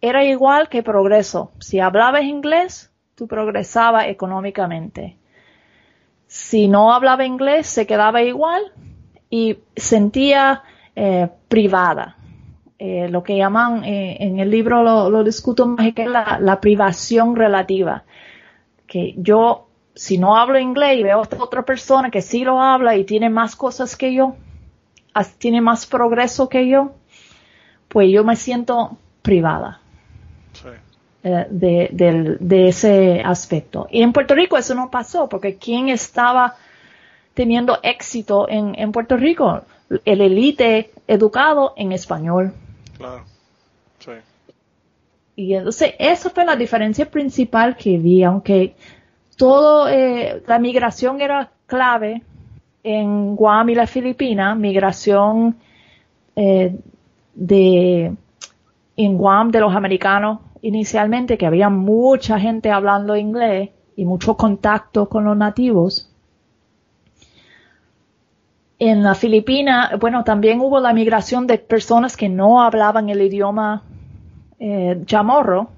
era igual que progreso. Si hablabas inglés, tú progresabas económicamente. Si no hablaba inglés, se quedaba igual y sentía eh, privada. Eh, lo que llaman, eh, en el libro lo, discuto más, que es la, privación relativa. Que yo, si no hablo inglés y veo a otra persona que sí lo habla y tiene más cosas que yo, tiene más progreso que yo, pues yo me siento privada. Eh, de, ese aspecto. Y en Puerto Rico eso no pasó, porque ¿quién estaba teniendo éxito en, en Puerto Rico? El elite educado en español. Claro. Sí. Y entonces, esa fue la diferencia principal que vi, aunque todo, eh, la migración era clave en Guam y la Filipinas, migración eh, de, en Guam de los americanos inicialmente que había mucha gente hablando inglés y mucho contacto con los nativos. En la Filipina, bueno, también hubo la migración de personas que no hablaban el idioma eh, chamorro,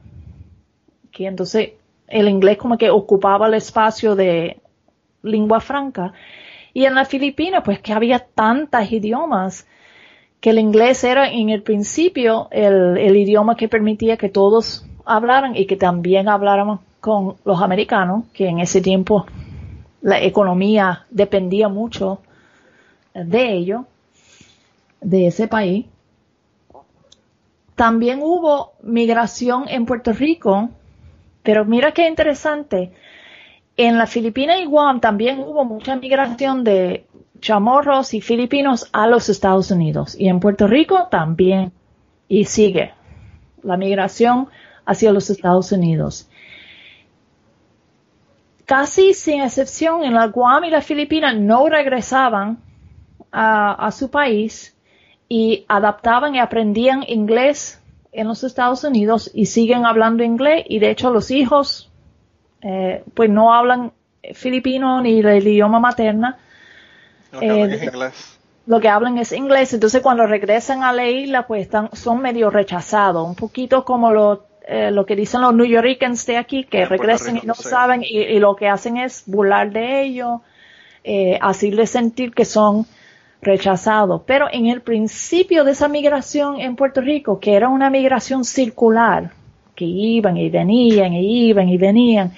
que entonces el inglés como que ocupaba el espacio de lengua franca. Y en la Filipina, pues que había tantos idiomas que el inglés era en el principio el, idioma que permitía que todos hablaran y que también habláramos con los americanos, que en ese tiempo la economía dependía mucho de ello, de ese país. También hubo migración en Puerto Rico, pero mira qué interesante. En la Filipina y Guam también hubo mucha migración de chamorros y filipinos a los Estados Unidos y en Puerto Rico también y sigue la migración hacia los Estados Unidos. Casi sin excepción en la Guam y la Filipina no regresaban a, su país y adaptaban y aprendían inglés en los Estados Unidos y siguen hablando inglés. Y de hecho los hijos eh, pues no hablan filipino ni el idioma materna. Lo que hablan es eh, inglés. Lo que hablan es inglés, entonces cuando regresan a la isla, pues están, son medio rechazados, un poquito como lo, eh, lo que dicen los New Yorkers de aquí, que regresan y no saben, y, lo que hacen es burlar de ellos, eh, hacerles sentir que son rechazados. Pero en el principio de esa migración en Puerto Rico, que era una migración circular, que iban y venían iban y venían,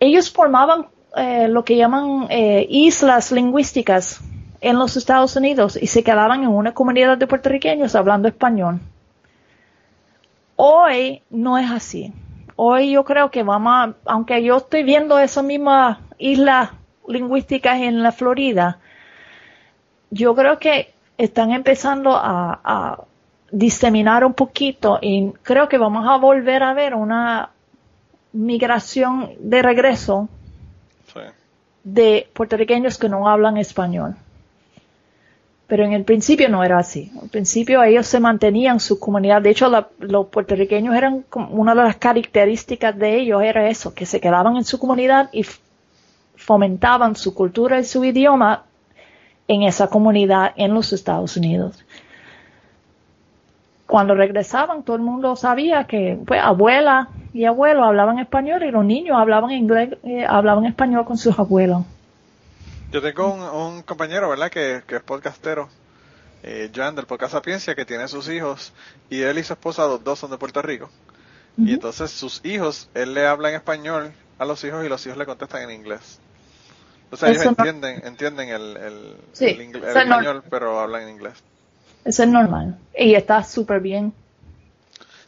ellos formaban eh, lo que llaman eh, islas lingüísticas en los Estados Unidos y se quedaban en una comunidad de puertorriqueños hablando español. Hoy no es así. Hoy yo creo que vamos a, aunque yo estoy viendo esas mismas islas lingüísticas en la Florida, yo creo que están empezando a, a diseminar un poquito y creo que vamos a volver a ver una migración de regreso de puertorriqueños que no hablan español. Pero en el principio no era así. Al principio ellos se mantenían su comunidad. De hecho, los puertorriqueños eran una de las características de ellos era eso, que se quedaban en su comunidad y fomentaban su cultura y su idioma en esa comunidad en los Estados Unidos cuando regresaban todo el mundo sabía que pues abuela y abuelo hablaban español y los niños hablaban inglés, eh, hablaban español con sus abuelos. Yo tengo un, compañero, ¿verdad? Que, es podcastero, eh, Jan del podcast Sapiencia, que tiene sus hijos y él y su esposa, los dos son de Puerto Rico. Y entonces sus hijos, él le habla en español a los hijos y los hijos le contestan en inglés. O sea, ellos entienden, entienden el, el español, pero hablan en inglés. Eso es normal. Y está súper bien.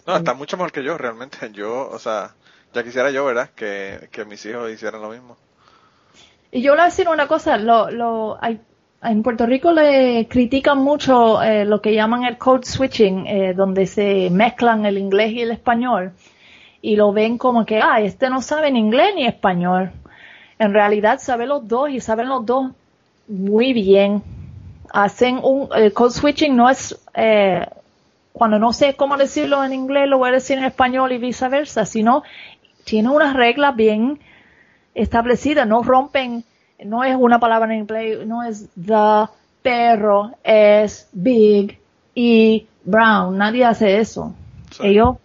No, está mucho mejor que yo, realmente. Yo, o sea, ya quisiera yo, ¿verdad? Que, mis hijos hicieran lo mismo. Y yo le voy a decir una cosa, lo, lo, hay, en Puerto Rico le critican mucho eh, lo que llaman el code switching, eh, donde se mezclan el inglés y el español, y lo ven como que, ah, este no sabe ni inglés ni español. En realidad sabe los dos y saben los dos muy bien hacen un, el code switching no es, eh, cuando no sé cómo decirlo en inglés, lo voy a decir en español y viceversa, sino tiene unas reglas bien establecidas, no rompen, no es una palabra en inglés, no es the perro, es big y brown, nadie hace eso. Ellos,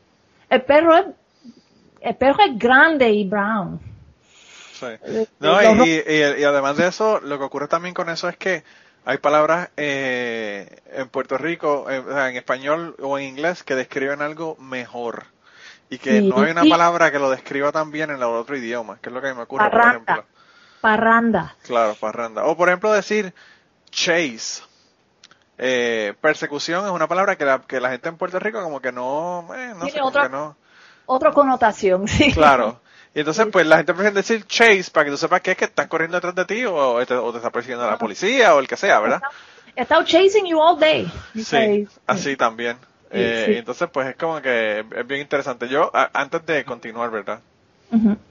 el perro es, el perro es grande y brown. Eh, no, y, y, además de eso, lo que ocurre también con eso es que hay palabras eh, en Puerto Rico, en, en español o en inglés, que describen algo mejor. Y que no hay una palabra que lo describa tan bien en el otro idioma, que es lo que me ocurre, por ejemplo. Parranda. Claro, parranda. O por ejemplo decir chase. Eh, persecución es una palabra que la, que la gente en Puerto Rico como que no, eh, no sé, otra, no. Otra connotación, sí. Claro. Y entonces, pues la gente prefiere decir chase para que tú sepas que es que están corriendo detrás de ti o, te, está persiguiendo la policía o el que sea, ¿verdad? He estado chasing you all day. Sí, así también. Eh, entonces, pues es como que es bien interesante. Yo, antes de continuar, ¿verdad?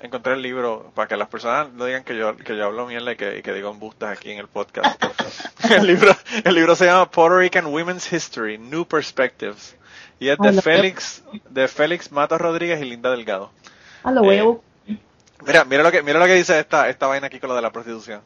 Encontré el libro para que las personas no digan que yo, que yo hablo mierda y que, que digo embustas aquí en el podcast. el, libro, el libro se llama Puerto Rican Women's History, New Perspectives. Y es de Félix, de Félix Matos Rodríguez y Linda Delgado. Ah, lo mira, mira lo que, mira lo que dice esta, esta vaina aquí con lo de la prostitución.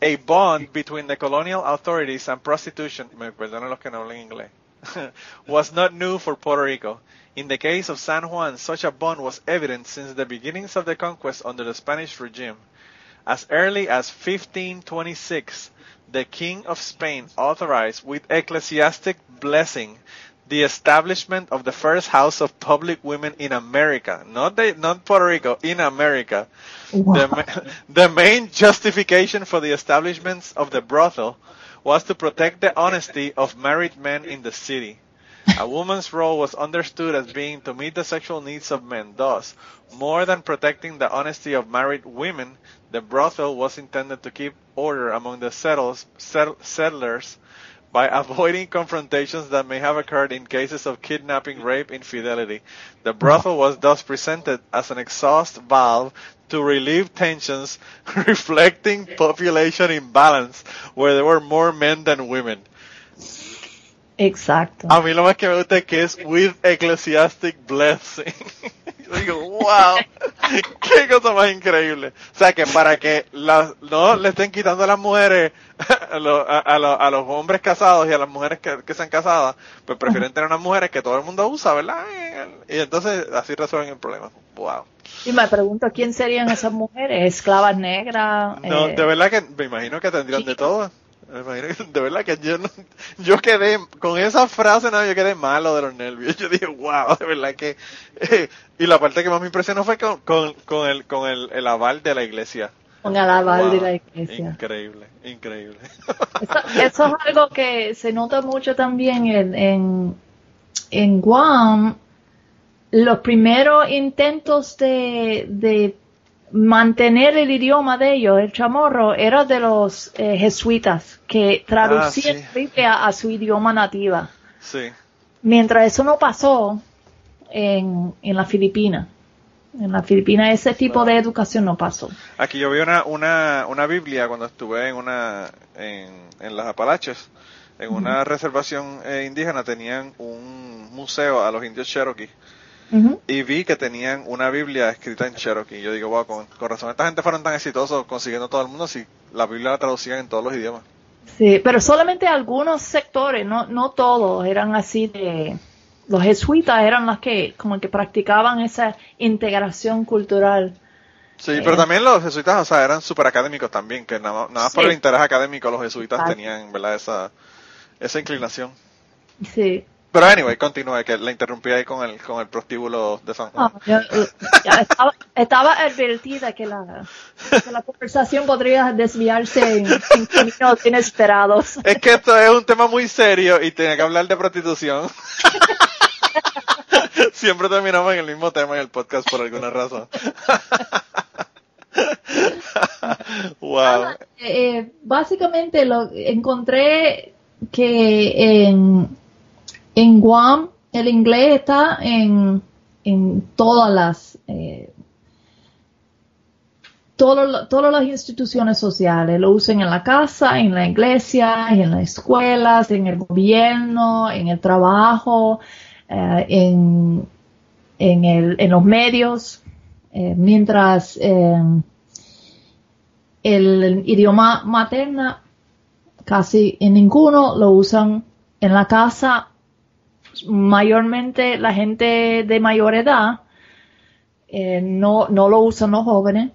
A bond between the colonial authorities and prostitution, me perdonan los que no hablan inglés, was not new for Puerto Rico. In the case of San Juan, such a bond was evident since the beginnings of the conquest under the Spanish regime. As early as 1526, the King of Spain authorized with ecclesiastic blessing the establishment of the first house of public women in America, not the, not Puerto Rico, in America. Wow. The, the main justification for the establishment of the brothel was to protect the honesty of married men in the city. A woman's role was understood as being to meet the sexual needs of men. Thus, more than protecting the honesty of married women, the brothel was intended to keep order among the settlers, settlers by avoiding confrontations that may have occurred in cases of kidnapping, rape, infidelity. The brothel was thus presented as an exhaust valve to relieve tensions reflecting population imbalance where there were more men than women. Exacto. A mí lo más que me gusta es que es with ecclesiastic blessing. Yo digo, wow, qué cosa más increíble. O sea que para que las, no le estén quitando a las mujeres, a, los, a, a, los hombres casados y a las mujeres que, que sean casadas, pues prefieren tener unas mujeres que todo el mundo usa, ¿verdad? Y entonces así resuelven el problema. Wow. Y me pregunto, ¿quién serían esas mujeres? ¿Esclavas negras? No, eh, de verdad que me imagino que tendrían de todo. De verdad que yo no, yo quedé, con esa frase no, yo quedé malo de los nervios. Yo dije, wow, de verdad que, eh, y la parte que más me impresionó fue con, con, con el, con el, el aval de la iglesia. Con el aval de la iglesia. Increíble, increíble. Eso, es algo que se nota mucho también en, en, en Guam. Los primeros intentos de, de mantener el idioma de ellos, el chamorro, era de los eh, jesuitas que traducían la Biblia a su idioma nativa. Sí. Mientras eso no pasó en, en la Filipina. En la Filipina ese tipo de educación no pasó. Aquí yo vi una, una, una Biblia cuando estuve en una en, en las Apalaches, en una reservación eh, indígena tenían un museo a los indios Cherokee y vi que tenían una Biblia escrita en Cherokee. Yo digo, wow, con, razón esta gente fueron tan exitosos consiguiendo todo el mundo si la Biblia la traducían en todos los idiomas. Sí, pero solamente algunos sectores, no, no todos, eran así de... Los jesuitas eran los que como que practicaban esa integración cultural. Sí, pero eh, también los jesuitas, o sea, eran súper académicos también, que nada, más por el interés académico los jesuitas tenían, ¿verdad? Esa, esa inclinación. Sí, pero anyway, continúe, que la interrumpí ahí con el, con el prostíbulo de San Juan. Ah, estaba, estaba, advertida que la, que la conversación podría desviarse en, en caminos inesperados. Es que esto es un tema muy serio y tiene que hablar de prostitución. Siempre terminamos en el mismo tema en el podcast por alguna razón. wow. Eh, básicamente lo encontré que en en Guam el inglés está en, todas las eh, todas las instituciones sociales. Lo usan en la casa, en la iglesia, en las escuelas, en el gobierno, en el trabajo, eh, en, en, los medios, eh, mientras el idioma materna casi en ninguno lo usan en la casa mayormente la gente de mayor edad eh, no, no lo usan los jóvenes.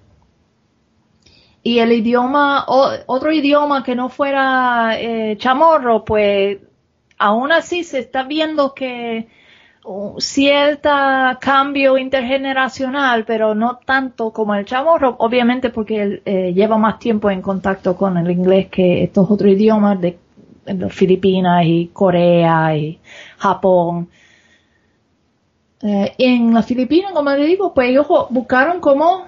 Y el idioma, otro idioma que no fuera eh, chamorro, pues aún así se está viendo que uh, cierta cambio intergeneracional, pero no tanto como el chamorro, obviamente porque eh, lleva más tiempo en contacto con el inglés que estos otros idiomas de en Filipinas y Corea y Japón. Eh, en las Filipinas, como le digo, pues ellos buscaron como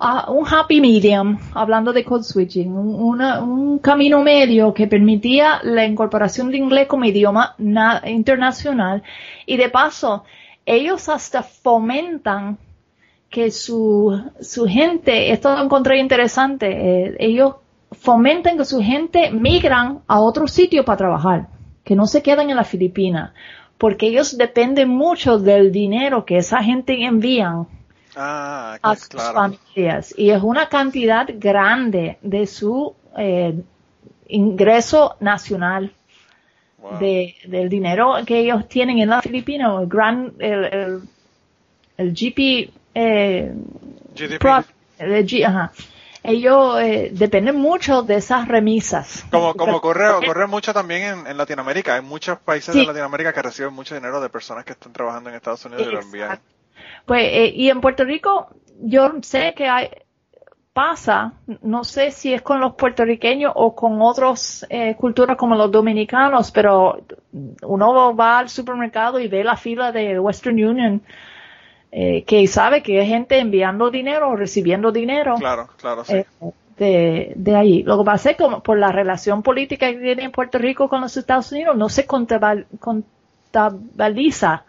uh, un happy medium, hablando de code switching, un, un, camino medio que permitía la incorporación de inglés como idioma internacional y de paso ellos hasta fomentan que su, su gente, esto lo encontré interesante, eh, ellos fomentan que su gente migran a otro sitio para trabajar, que no se quedan en la Filipina, porque ellos dependen mucho del dinero que esa gente envían ah, a sus familias y es una cantidad grande de su eh, ingreso nacional. De, del dinero que ellos tienen en la Filipina, el gran, el, el, el GP, eh, GDP. el, ajá, ellos eh, dependen mucho de esas remisas. Como, como ocurre, ocurre mucho también en, Latinoamérica. Hay muchos países de Latinoamérica que reciben mucho dinero de personas que están trabajando en Estados Unidos y lo envían. Pues, eh, y en Puerto Rico, yo sé que hay, pasa, no sé si es con los puertorriqueños o con otras eh, culturas como los dominicanos, pero uno va al supermercado y ve la fila de Western Union eh, que sabe que hay gente enviando dinero o recibiendo dinero. Claro, claro, sí. Eh, de, de ahí. Lo que pasa es que por la relación política que tiene en Puerto Rico con los Estados Unidos no se contabiliza.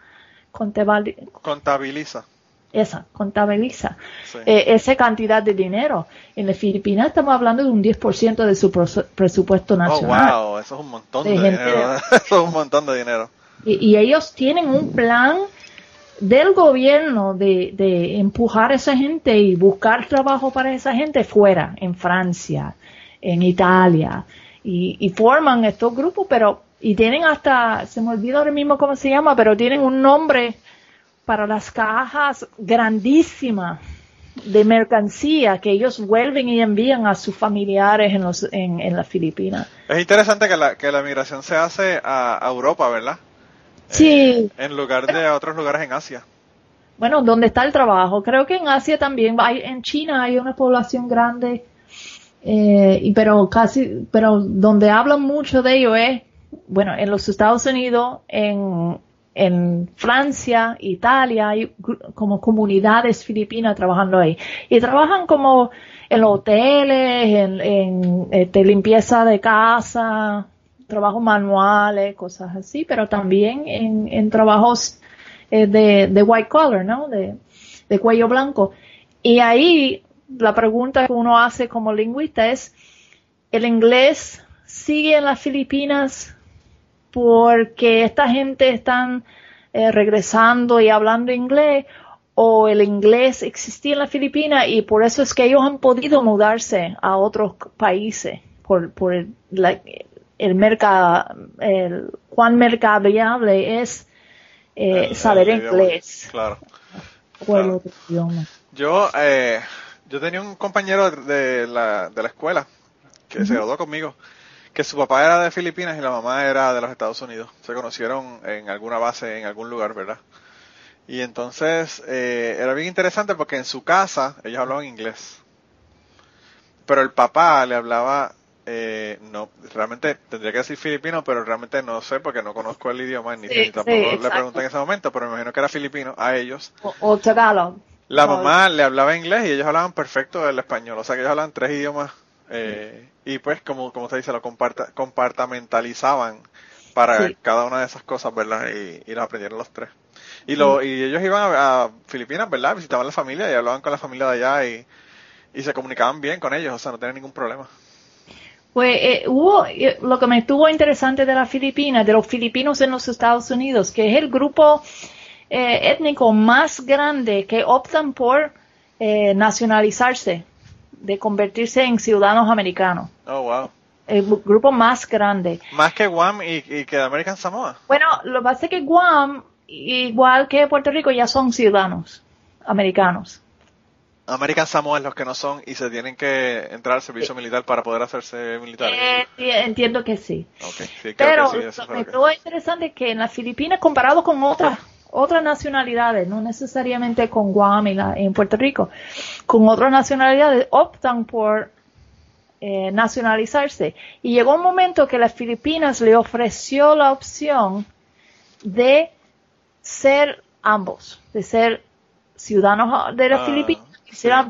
Contabiliza. Esa, contabiliza eh, esa cantidad de dinero. En las Filipinas estamos hablando de un 10% de su presupuesto nacional. Oh, wow, eso es un montón de, dinero. eso es un montón de dinero. y ellos tienen un plan del gobierno de, de, empujar a esa gente y buscar trabajo para esa gente fuera, en Francia, en Italia, y, forman estos grupos, pero, y tienen hasta, se me olvida ahora mismo cómo se llama, pero tienen un nombre para las cajas grandísimas de mercancía que ellos vuelven y envían a sus familiares en, los, en, en las Filipinas. Es interesante que la, que la migración se hace a Europa, ¿verdad? Sí. Eh, en lugar de otros lugares en Asia. Bueno, ¿dónde está el trabajo? Creo que en Asia también, hay, en China hay una población grande, eh, pero casi, pero donde hablan mucho de ello es, bueno, en los Estados Unidos, en, en Francia, Italia, hay como comunidades filipinas trabajando ahí. Y trabajan como en los hoteles, en, en este, limpieza de casa, trabajos manuales, cosas así, pero también en, en trabajos eh, de, white collar, ¿no? De, de cuello blanco. Y ahí la pregunta que uno hace como lingüista es, ¿el inglés sigue en las Filipinas porque esta gente están eh, regresando y hablando inglés o el inglés existía en las Filipinas y por eso es que ellos han podido mudarse a otros países por, por la, el mercado, el cuán mercadeable es eh, saber inglés. Claro. Yo, eh, yo tenía un compañero de la, de la escuela que se graduó conmigo, que su papá era de Filipinas y la mamá era de los Estados Unidos. Se conocieron en alguna base, en algún lugar, ¿verdad? Y entonces eh, era bien interesante porque en su casa ellos hablaban inglés. Pero el papá le hablaba eh, no, realmente tendría que decir filipino, pero realmente no sé porque no conozco el idioma ni, tampoco le pregunté en ese momento, pero me imagino que era filipino a ellos. O, La mamá le hablaba inglés y ellos hablaban perfecto el español, o sea que ellos hablan tres idiomas eh, y pues como, como usted dice, lo comparta, compartamentalizaban para cada una de esas cosas, ¿verdad? Y, y los aprendieron los tres. Y, lo, y ellos iban a, a, Filipinas, ¿verdad? Visitaban la familia y hablaban con la familia de allá y, y se comunicaban bien con ellos, o sea, no tenían ningún problema. Pues eh, hubo eh, lo que me estuvo interesante de la Filipinas, de los filipinos en los Estados Unidos, que es el grupo eh, étnico más grande que optan por nacionalizarse, de convertirse en ciudadanos americanos. Oh, wow. El grupo más grande. Más que Guam y, y que American Samoa. Bueno, lo que pasa es que Guam, igual que Puerto Rico, ya son ciudadanos americanos. American Samoa es los que no son y se tienen que entrar al servicio militar para poder hacerse militares. Eh, entiendo que sí. Pero lo que interesante que en las Filipinas, comparado con otras otras nacionalidades, no necesariamente con Guam y en Puerto Rico, con otras nacionalidades optan por eh, nacionalizarse. Y llegó un momento que las Filipinas le ofreció la opción de ser ambos, de ser ciudadanos de las ah. Filipinas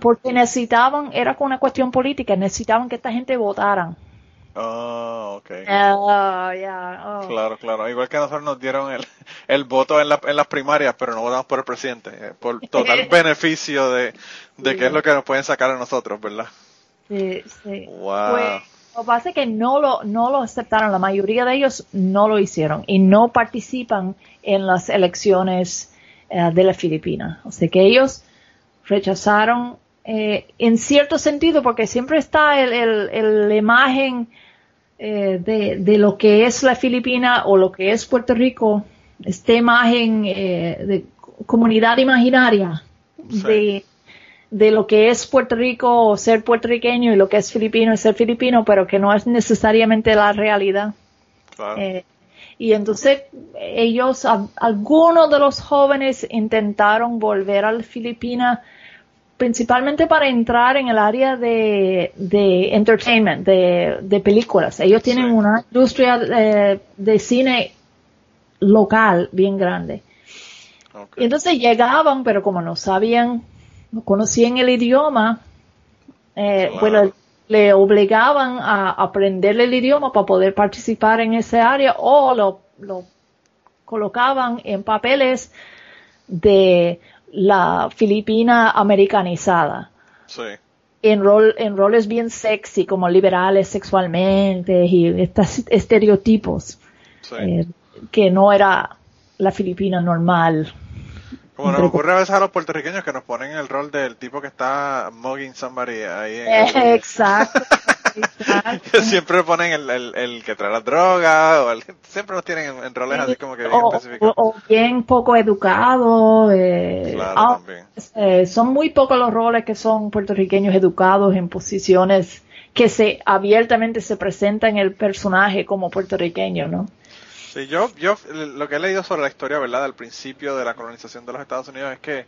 porque necesitaban, era con una cuestión política, necesitaban que esta gente votaran Oh, ok. Oh, yeah. Oh. Claro, claro. Igual que nosotros nos dieron el, el voto en, la, en las primarias, pero no votamos por el presidente. Eh, por total beneficio de, de qué es lo que nos pueden sacar a nosotros, ¿verdad? Sí, sí. Wow. Pues, lo que pasa es que no lo, no lo aceptaron, la mayoría de ellos no lo hicieron y no participan en las elecciones eh, de la Filipina. O sea que ellos rechazaron eh, en cierto sentido porque siempre está el, el, la imagen eh, de, de, lo que es la Filipina o lo que es Puerto Rico, esta imagen de comunidad imaginaria de de lo que es Puerto Rico o ser puertorriqueño y lo que es filipino y ser filipino, pero que no es necesariamente la realidad. Eh, y entonces ellos, algunos de los jóvenes intentaron volver a la Filipina principalmente para entrar en el área de, de entertainment, de, de, películas. Ellos tienen una industria de, de, cine local bien grande. Y entonces llegaban, pero como no sabían no conocían el idioma, eh, bueno, le obligaban a aprender el idioma para poder participar en ese área o lo, lo colocaban en papeles de la Filipina americanizada. Sí. En, rol, en roles bien sexy, como liberales sexualmente y estos estereotipos, eh, que no era la Filipina normal. Como nos ocurre a veces a los puertorriqueños que nos ponen el rol del tipo que está mugging somebody ahí en el... Exacto. siempre ponen el, el, el, que trae la droga, o siempre nos tienen en, roles así como que bien específicos. O, bien poco educados. Eh, claro, ah. Eh, son muy pocos los roles que son puertorriqueños educados en posiciones que se abiertamente se presentan el personaje como puertorriqueño, ¿no? Sí, yo, yo lo que he leído sobre la historia, ¿verdad? Del principio de la colonización de los Estados Unidos es que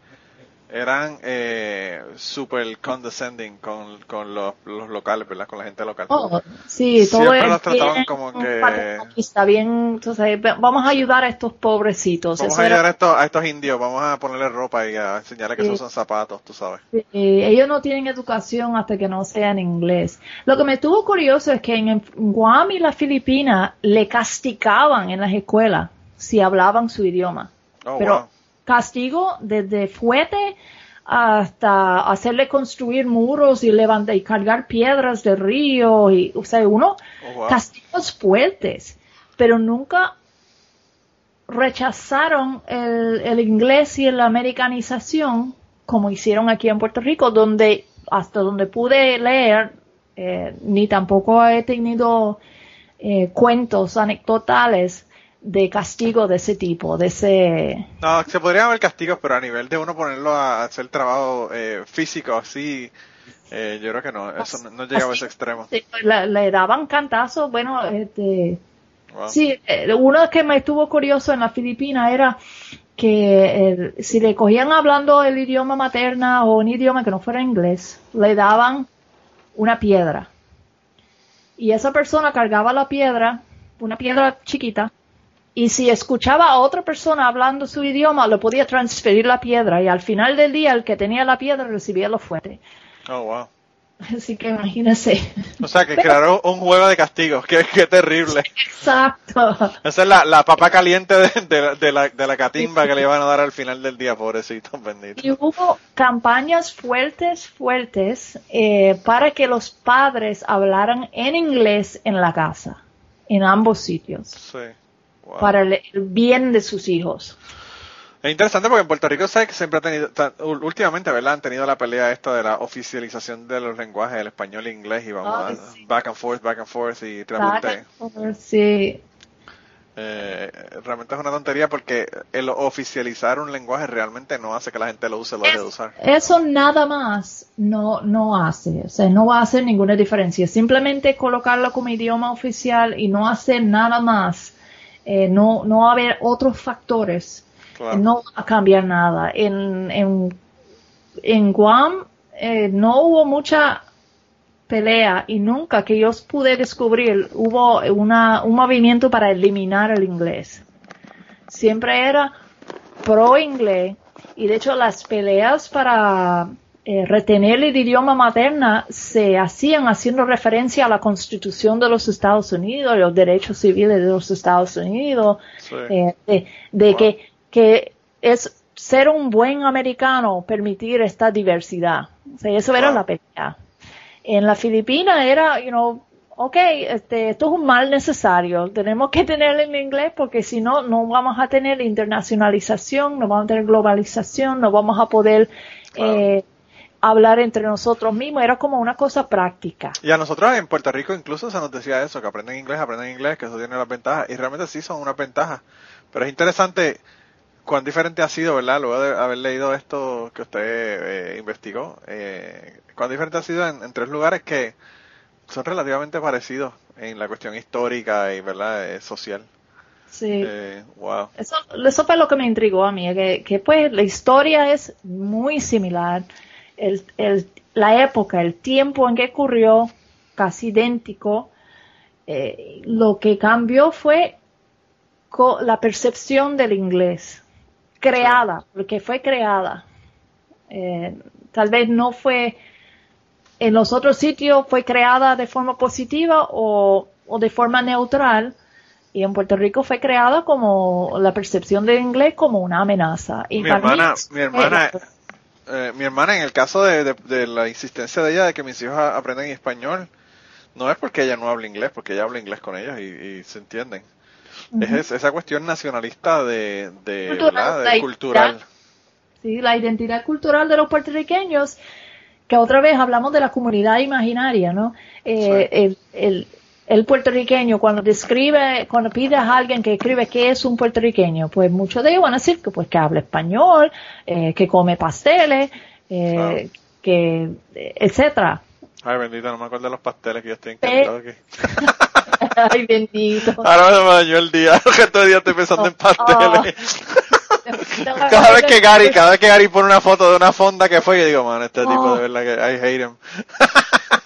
eran eh, super condescending con, con los, los, locales, ¿verdad? Con la gente local. Oh, sí, todo Siempre los trataban como que... Está bien, entonces vamos a ayudar a estos pobrecitos. Vamos a ayudar a, estos, a estos indios, vamos a ponerle ropa y a enseñarles que esos son zapatos, tú sabes. ellos no tienen educación hasta que no sean inglés. Lo que me estuvo curioso es que en Guam y las Filipinas le castigaban en las escuelas si hablaban su idioma. Oh, Pero castigo desde fuerte hasta hacerle construir muros y levantar y cargar piedras del río y o sea uno oh, castigos fuertes pero nunca rechazaron el, el, inglés y la americanización como hicieron aquí en Puerto Rico donde hasta donde pude leer eh, ni tampoco he tenido eh, cuentos anecdotales de castigo de ese tipo, de ese... No, se podría haber castigos, pero a nivel de uno ponerlo a hacer trabajo eh, físico así, eh, yo creo que no, eso no, llegaba a ese extremo. le, daban cantazos, bueno, este... Sí, eh, uno que me estuvo curioso en la Filipina era que si le cogían hablando el idioma materna o un idioma que no fuera inglés, le daban una piedra. Y esa persona cargaba la piedra, una piedra chiquita, y si escuchaba a otra persona hablando su idioma, le podía transferir la piedra y al final del día el que tenía la piedra recibía lo fuerte. Oh, wow. Así que imagínese. O sea, que crearon un juego de castigos. Qué, qué terrible. Exacto. Esa es la, la papa caliente de, de, la, de la catimba que le iban a dar al final del día, pobrecito, bendito. Y hubo campañas fuertes, fuertes, eh, para que los padres hablaran en inglés en la casa, en ambos sitios. Sí para el, bien de sus hijos. Es interesante porque en Puerto Rico sé que siempre ha tenido, últimamente, ¿verdad? Han tenido la pelea esta de la oficialización de los lenguajes, el español e inglés, y vamos a, back and forth, back and forth, y triple Sí. Eh, realmente es una tontería porque el oficializar un lenguaje realmente no hace que la gente lo use, lo deje de usar. Eso nada más no, no hace, o sea, no va a hacer ninguna diferencia. Simplemente colocarlo como idioma oficial y no hacer nada más eh, no, no va a haber otros factores, no va a cambiar nada. En, en, en Guam eh, no hubo mucha pelea y nunca que yo pude descubrir hubo una, un movimiento para eliminar el inglés. Siempre era pro inglés y de hecho las peleas para eh, retener el idioma materna se hacían haciendo referencia a la Constitución de los Estados Unidos, los derechos civiles de los Estados Unidos, eh, de, que, que es ser un buen americano permitir esta diversidad. O sea, eso era la pelea. En la Filipina era, you know, ok, este, esto es un mal necesario, tenemos que tenerlo en inglés porque si no, no vamos a tener internacionalización, no vamos a tener globalización, no vamos a poder eh, hablar entre nosotros mismos, era como una cosa práctica. Y a nosotros en Puerto Rico incluso se nos decía eso, que aprenden inglés, aprenden inglés, que eso tiene las ventajas, y realmente sí son una ventaja. Pero es interesante cuán diferente ha sido, ¿verdad? Luego de haber leído esto que usted eh, investigó, eh, cuán diferente ha sido en tres lugares que son relativamente parecidos en la cuestión histórica y verdad eh, social. Sí. Eh, wow. Eso, eso fue lo que me intrigó a mí, que, que pues la historia es muy similar. El, el, la época, el tiempo en que ocurrió, casi idéntico. Eh, lo que cambió fue la percepción del inglés, creada, porque fue creada. tal vez no fue en los otros sitios fue creada de forma positiva o, de forma neutral y en Puerto Rico fue creada como la percepción del inglés como una amenaza. mi hermana, mi hermana, eh, mi hermana en el caso de, la insistencia de ella de que mis hijos aprenden español, no es porque ella no habla inglés, porque ella habla inglés con ellos y, se entienden. Es esa cuestión nacionalista de, de, cultural. Sí, la identidad cultural de los puertorriqueños que otra vez hablamos de la comunidad imaginaria, ¿no? Eh, el, el, puertorriqueño cuando describe, cuando pide a alguien que escribe qué es un puertorriqueño, pues muchos de ellos van a decir que pues que habla español, eh, que come pasteles, eh, que etcétera. Ay, bendito, no me acuerdo de los pasteles que yo estoy encantado aquí. Ay, bendito. Ahora me dañó el día, que todo el día estoy pensando en pasteles. cada vez que Gary, cada vez que Gary pone una foto de una fonda que fue, yo digo, man, este tipo de verdad que I hate him.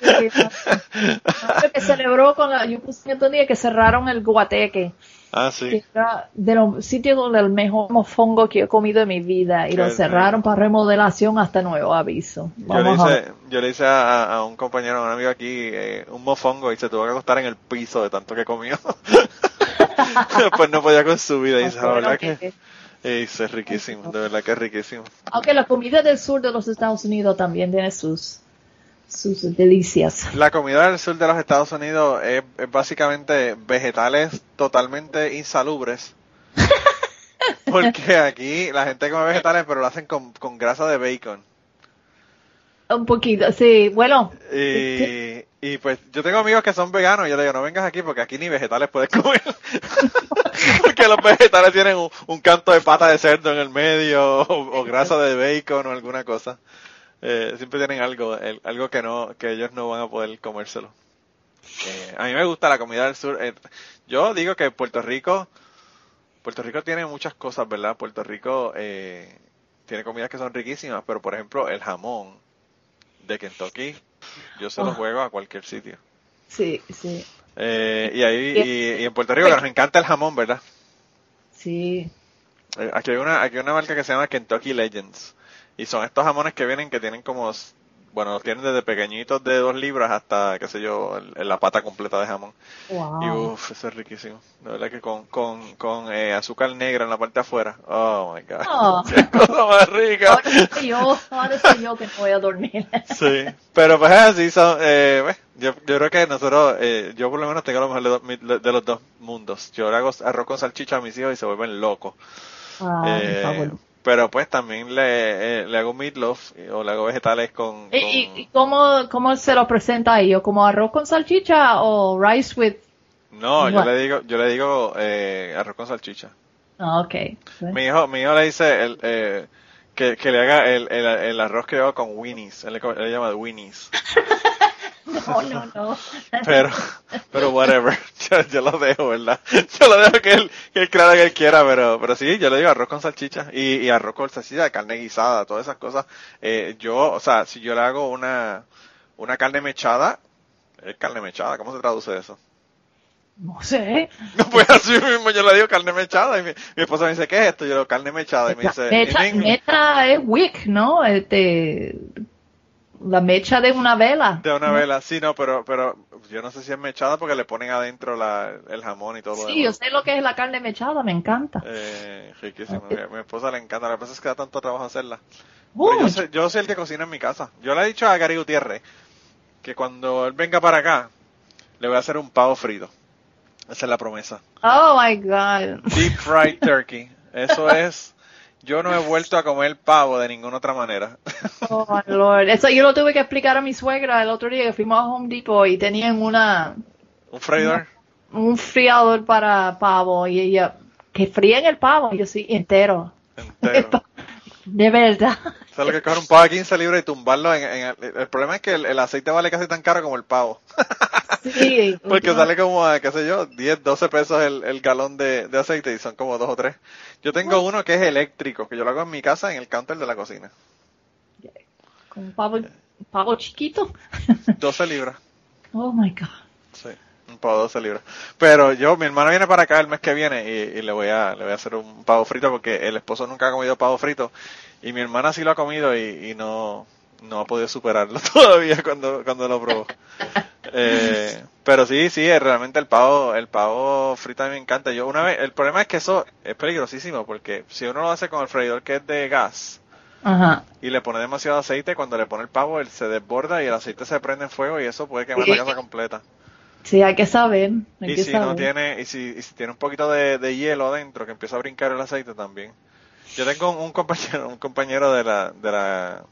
que celebró con la, yo puse otro día que cerraron el guateque. Ah, sí. de los sitios donde el mejor mofongo que he comido en mi vida y lo cerraron para remodelación hasta nuevo aviso. yo le hice, yo le hice a, un compañero, a un amigo aquí, eh, un mofongo y se tuvo que acostar en el piso de tanto que comió. Después no podía con su vida y la verdad que es riquísimo, de verdad que es riquísimo. Aunque la comida del sur de los Estados Unidos también tiene sus, sus delicias. La comida del sur de los Estados Unidos es, básicamente vegetales totalmente insalubres. Porque aquí la gente come vegetales, pero lo hacen con, con grasa de bacon. Un poquito, sí, bueno. Y, y pues yo tengo amigos que son veganos y yo le digo, no vengas aquí porque aquí ni vegetales puedes comer. porque los vegetales tienen un, canto de pata de cerdo en el medio o, grasa de bacon o alguna cosa. Eh, siempre tienen algo, algo que no, que ellos no van a poder comérselo. Eh, a mí me gusta la comida del sur. Eh, yo digo que Puerto Rico, Puerto Rico tiene muchas cosas, ¿verdad? Puerto Rico tiene comidas que son riquísimas, pero por ejemplo el jamón de Kentucky, yo se lo ah. juego a cualquier sitio. Sí, sí. Eh, y ahí, y, en Puerto Rico nos encanta el jamón, ¿verdad? Sí. Eh, aquí hay una, aquí hay una marca que se llama Kentucky Legends. Y son estos jamones que vienen que tienen como bueno, los tienen desde pequeñitos de dos libras hasta, qué sé yo, la pata completa de jamón. Y uff, eso es riquísimo. De verdad que con, con, con eh, azúcar negra en la parte de afuera. Oh my god. Oh. cosa más rica. Ahora soy yo, ahora soy yo que no voy a dormir. sí, pero pues así son, eh, yo, yo creo que nosotros, eh, yo por lo menos tengo lo mejor de, los dos mundos. Yo le hago arroz con salchicha a mis hijos y se vuelven locos. Ah, eh, pero pues también le, eh, le hago meatloaf o le hago vegetales con... ¿Y, cómo, cómo se lo presenta a ellos? ¿Como arroz con salchicha o rice with...? No, yo le digo, yo le digo eh, arroz con salchicha. Ah, ok. Mi hijo, mi hijo le dice el, eh, que, que le haga el, el, el arroz que hago con winnies. Él le, le llama winnies. No, no, no. Pero, pero whatever, yo, lo dejo, ¿verdad? Yo lo dejo que él, que él crea que él quiera, pero, pero sí, yo le digo arroz con salchicha y, y arroz con salchicha carne guisada, todas esas cosas. Eh, yo, o sea, si yo le hago una, una carne mechada, es carne mechada, ¿cómo se traduce eso? No sé. No, pues así mismo yo le digo carne mechada y mi, mi esposa me dice, ¿qué es esto? Yo le digo carne mechada y me dice... Mecha, mecha es wick, ¿no? Este, la mecha de una vela. De una vela, sí, no, pero, pero yo no sé si es mechada porque le ponen adentro la, el jamón y todo Sí, yo sé lo que es la carne mechada, me encanta. Eh, riquísimo, mi, mi, esposa le encanta, la verdad es que da tanto trabajo hacerla. Yo, sé, yo soy el que cocina en mi casa. Yo le he dicho a Gary Gutiérrez que cuando él venga para acá, le voy a hacer un pavo frito. Esa es la promesa. Oh my God. Deep fried turkey. Eso es. Yo no he vuelto a comer pavo de ninguna otra manera. Oh my Lord. Eso yo lo tuve que explicar a mi suegra el otro día que fuimos a Home Depot y tenían una. ¿Un freidor? Un friador para pavo y ella. Que fríen el pavo. Y yo sí, entero. Entero. De verdad. Solo que coger un pavo a 15 libras y tumbarlo en, el, el, problema es que el, aceite vale casi tan caro como el pavo. Sí. Porque sale como a, qué sé yo, 10, 12 pesos el, el galón de, de, aceite y son como dos o tres. Yo tengo uno que es eléctrico, que yo lo hago en mi casa en el counter de la cocina. ¿Con un pavo, pavo chiquito? 12 libras. Oh my God. Sí un pavo de 12 libras. Pero yo, mi hermano viene para acá el mes que viene y, le voy a le voy a hacer un pavo frito porque el esposo nunca ha comido pavo frito y mi hermana sí lo ha comido y, no no ha podido superarlo todavía cuando cuando lo probó. Eh, pero sí, sí, realmente el pavo el pavo frito a mí me encanta. Yo una vez el problema es que eso es peligrosísimo porque si uno lo hace con el freidor que es de gas y le pone demasiado aceite, cuando le pone el pavo él se desborda y el aceite se prende en fuego y eso puede quemar la casa completa. Sí, hay que saber. y si no tiene, y si, tiene un poquito de, hielo adentro que empieza a brincar el aceite también. Yo tengo un, compañero, un compañero de la, de la,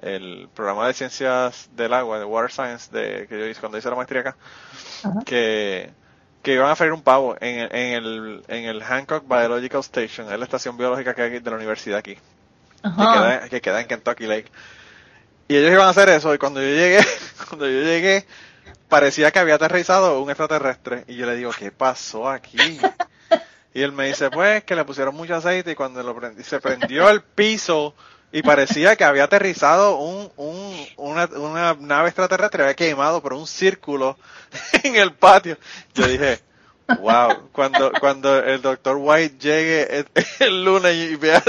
el programa de ciencias del agua, de Water Science, de, que yo hice cuando hice la maestría acá, que, que iban a freír un pavo en, en, el, en el Hancock Biological Station, es la estación biológica que hay de la universidad aquí, que queda, que queda en Kentucky Lake. Y ellos iban a hacer eso, y cuando yo llegué, cuando yo llegué, parecía que había aterrizado un extraterrestre. Y yo le digo, ¿qué pasó aquí? Y él me dice, pues, que le pusieron mucho aceite y cuando lo se prendió el piso y parecía que había aterrizado un, un, una, una nave extraterrestre, había quemado por un círculo en el patio. Yo dije, Wow, cuando, cuando el doctor White llegue el, lunes y vea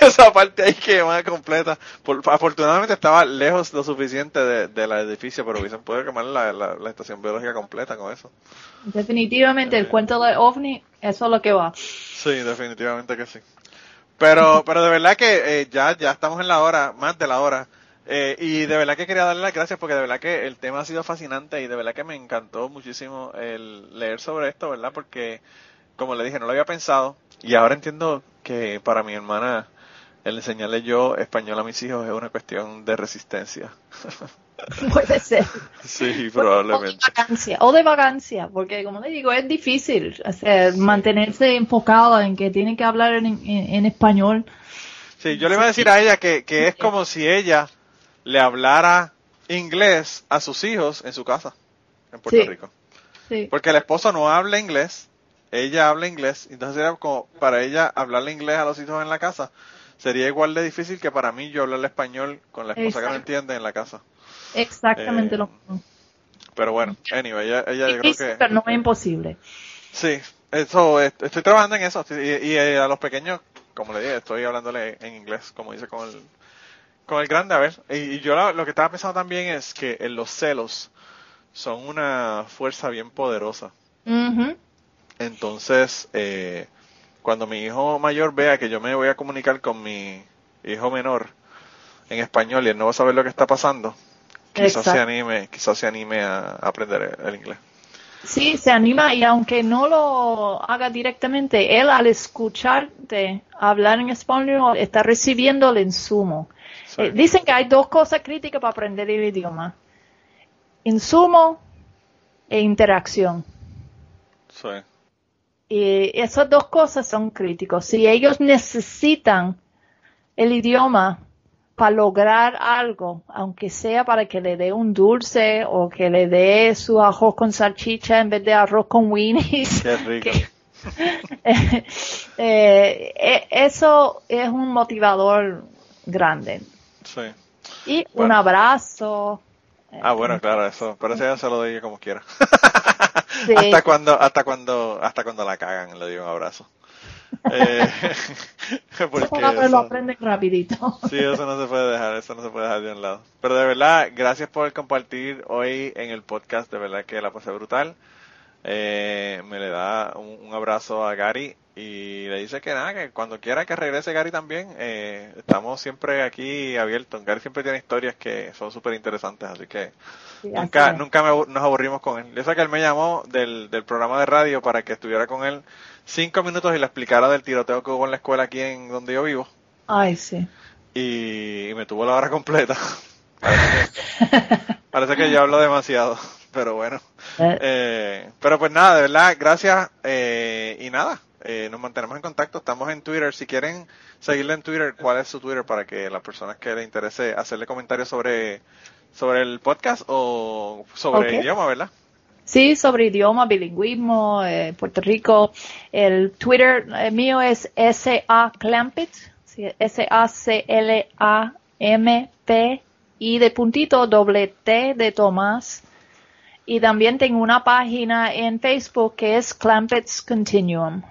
esa parte ahí quemada completa, por, afortunadamente estaba lejos lo suficiente de, del edificio, pero hubiesen podido quemar la, la, estación biológica completa con eso. Definitivamente, el eh. cuento de OVNI, eso es lo que va. Sí, definitivamente que sí. Pero, pero de verdad que eh, ya, ya estamos en la hora, más de la hora. Eh, y de verdad que quería darle las gracias porque de verdad que el tema ha sido fascinante y de verdad que me encantó muchísimo el leer sobre esto, ¿verdad? Porque, como le dije, no lo había pensado y ahora entiendo que para mi hermana el enseñarle yo español a mis hijos es una cuestión de resistencia. Puede ser. Sí, probablemente. O de vacancia, o de vacancia porque como le digo, es difícil mantenerse enfocado en que tiene que hablar en, en, español. Sí, yo le iba a decir a ella que, que es como si ella le hablara inglés a sus hijos en su casa, en Puerto Rico. Porque el esposo no habla inglés, ella habla inglés, entonces era como para ella hablarle inglés a los hijos en la casa. Sería igual de difícil que para mí yo hablarle español con la esposa que no entiende en la casa. Exactamente lo mismo. Pero bueno, anyway, ella, ella yo creo que... Pero no es imposible. Sí, eso, estoy trabajando en eso. Y, y, eh, a los pequeños, como le dije, estoy hablándole en inglés, como dice con el, con el grande, a ver. Y, yo lo, que estaba pensando también es que los celos son una fuerza bien poderosa. Entonces, eh, cuando mi hijo mayor vea que yo me voy a comunicar con mi hijo menor en español y él no va a saber lo que está pasando, quizás se anime, quizás se anime a, aprender el, inglés. Sí, se anima y aunque no lo haga directamente, él al escucharte hablar en español está recibiendo el insumo. Dicen que hay dos cosas críticas para aprender el idioma. Insumo e interacción. Sí. Y esas dos cosas son críticos. Si ellos necesitan el idioma para lograr algo, aunque sea para que le dé un dulce o que le dé su arroz con salchicha en vez de arroz con winnies. Qué rico. Eh, eh, eso es un motivador grande. Sí. Y un abrazo. Ah, bueno, claro, eso. Pero eso ya se lo doy como quiera. hasta cuando, hasta cuando, hasta cuando la cagan, le doy un abrazo. Eh, porque eso, lo aprenden rapidito. Sí, eso no se puede dejar, eso no se puede dejar de un lado. Pero de verdad, gracias por compartir hoy en el podcast, de verdad que la pasé brutal. Eh, me le da un, abrazo a Gary y le dice que nada, que cuando quiera que regrese Gary también, eh, estamos siempre aquí abiertos. Gary siempre tiene historias que son súper interesantes, así que nunca, nunca nos aburrimos con él. Yo sé que él me llamó del, del programa de radio para que estuviera con él cinco minutos y le explicara del tiroteo que hubo en la escuela aquí en donde yo vivo. Ay, sí. Y, me tuvo la hora completa. parece, que, yo hablo demasiado, pero bueno. Eh. Eh, pero pues nada, de verdad, gracias eh, y nada. Nos mantenemos en contacto, estamos en Twitter. Si quieren seguirle en Twitter, ¿cuál es su Twitter para que las personas que les interese hacerle comentarios sobre, sobre el podcast o sobre el idioma, ¿verdad? Sí, sobre idioma, bilingüismo, eh, Puerto Rico. El Twitter eh, mío es S.A. Clampett, S-A-C-L-A-M-P y de puntito doble T de Tomás. Y también tengo una página en Facebook que es Clampett's Continuum.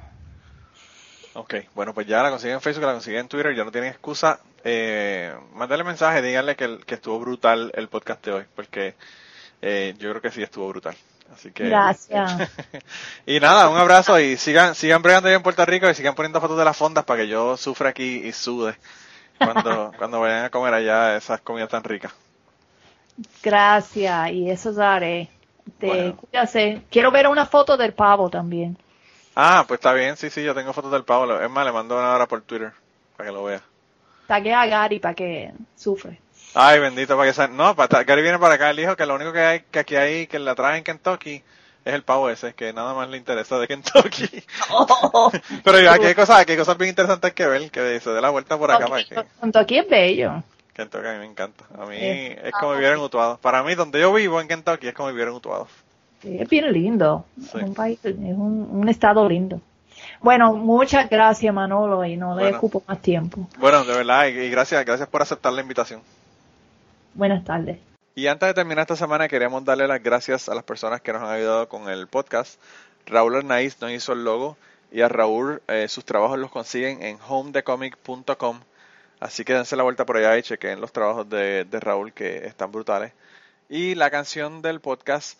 Ok, bueno, pues ya la consiguen en Facebook, la consiguen en Twitter, ya no tienen excusa. Eh, mándale mensaje, díganle que, que estuvo brutal el podcast de hoy, porque eh, yo creo que sí estuvo brutal. Así que. Gracias. y nada, un abrazo y sigan, sigan bregando ahí en Puerto Rico y sigan poniendo fotos de las fondas para que yo sufra aquí y sude cuando, cuando vayan a comer allá esas comidas tan ricas. Gracias, y eso daré. Te Quiero ver una foto del pavo también. Ah, pues está bien, sí, sí, yo tengo fotos del pavo. Es más, le mando una hora por Twitter para que lo vea. Tagué a Gary para que sufre. Ay, bendito, para que No, para, Gary viene para acá, él dijo que lo único que hay, que aquí hay, que la trae en Kentucky, es el pavo ese, que nada más le interesa de Kentucky. Pero aquí hay cosas, aquí hay cosas bien interesantes que ver, que se dé la vuelta por acá. Para que... Kentucky es bello. Kentucky a mí me encanta. A mí es, como vivir en Utuado. Para mí, donde yo vivo en Kentucky, es como vivir en Utuado. Es bien lindo. Es un país, es un, un estado lindo. Bueno, muchas gracias Manolo y no le ocupo más tiempo. Bueno, de verdad, y gracias, gracias por aceptar la invitación. Buenas tardes. Y antes de terminar esta semana, queríamos darle las gracias a las personas que nos han ayudado con el podcast. Raúl Arnaiz nos hizo el logo y a Raúl eh, sus trabajos los consiguen en homedecomic.com. Así que dense la vuelta por allá y chequen los trabajos de, de Raúl que están brutales. Y la canción del podcast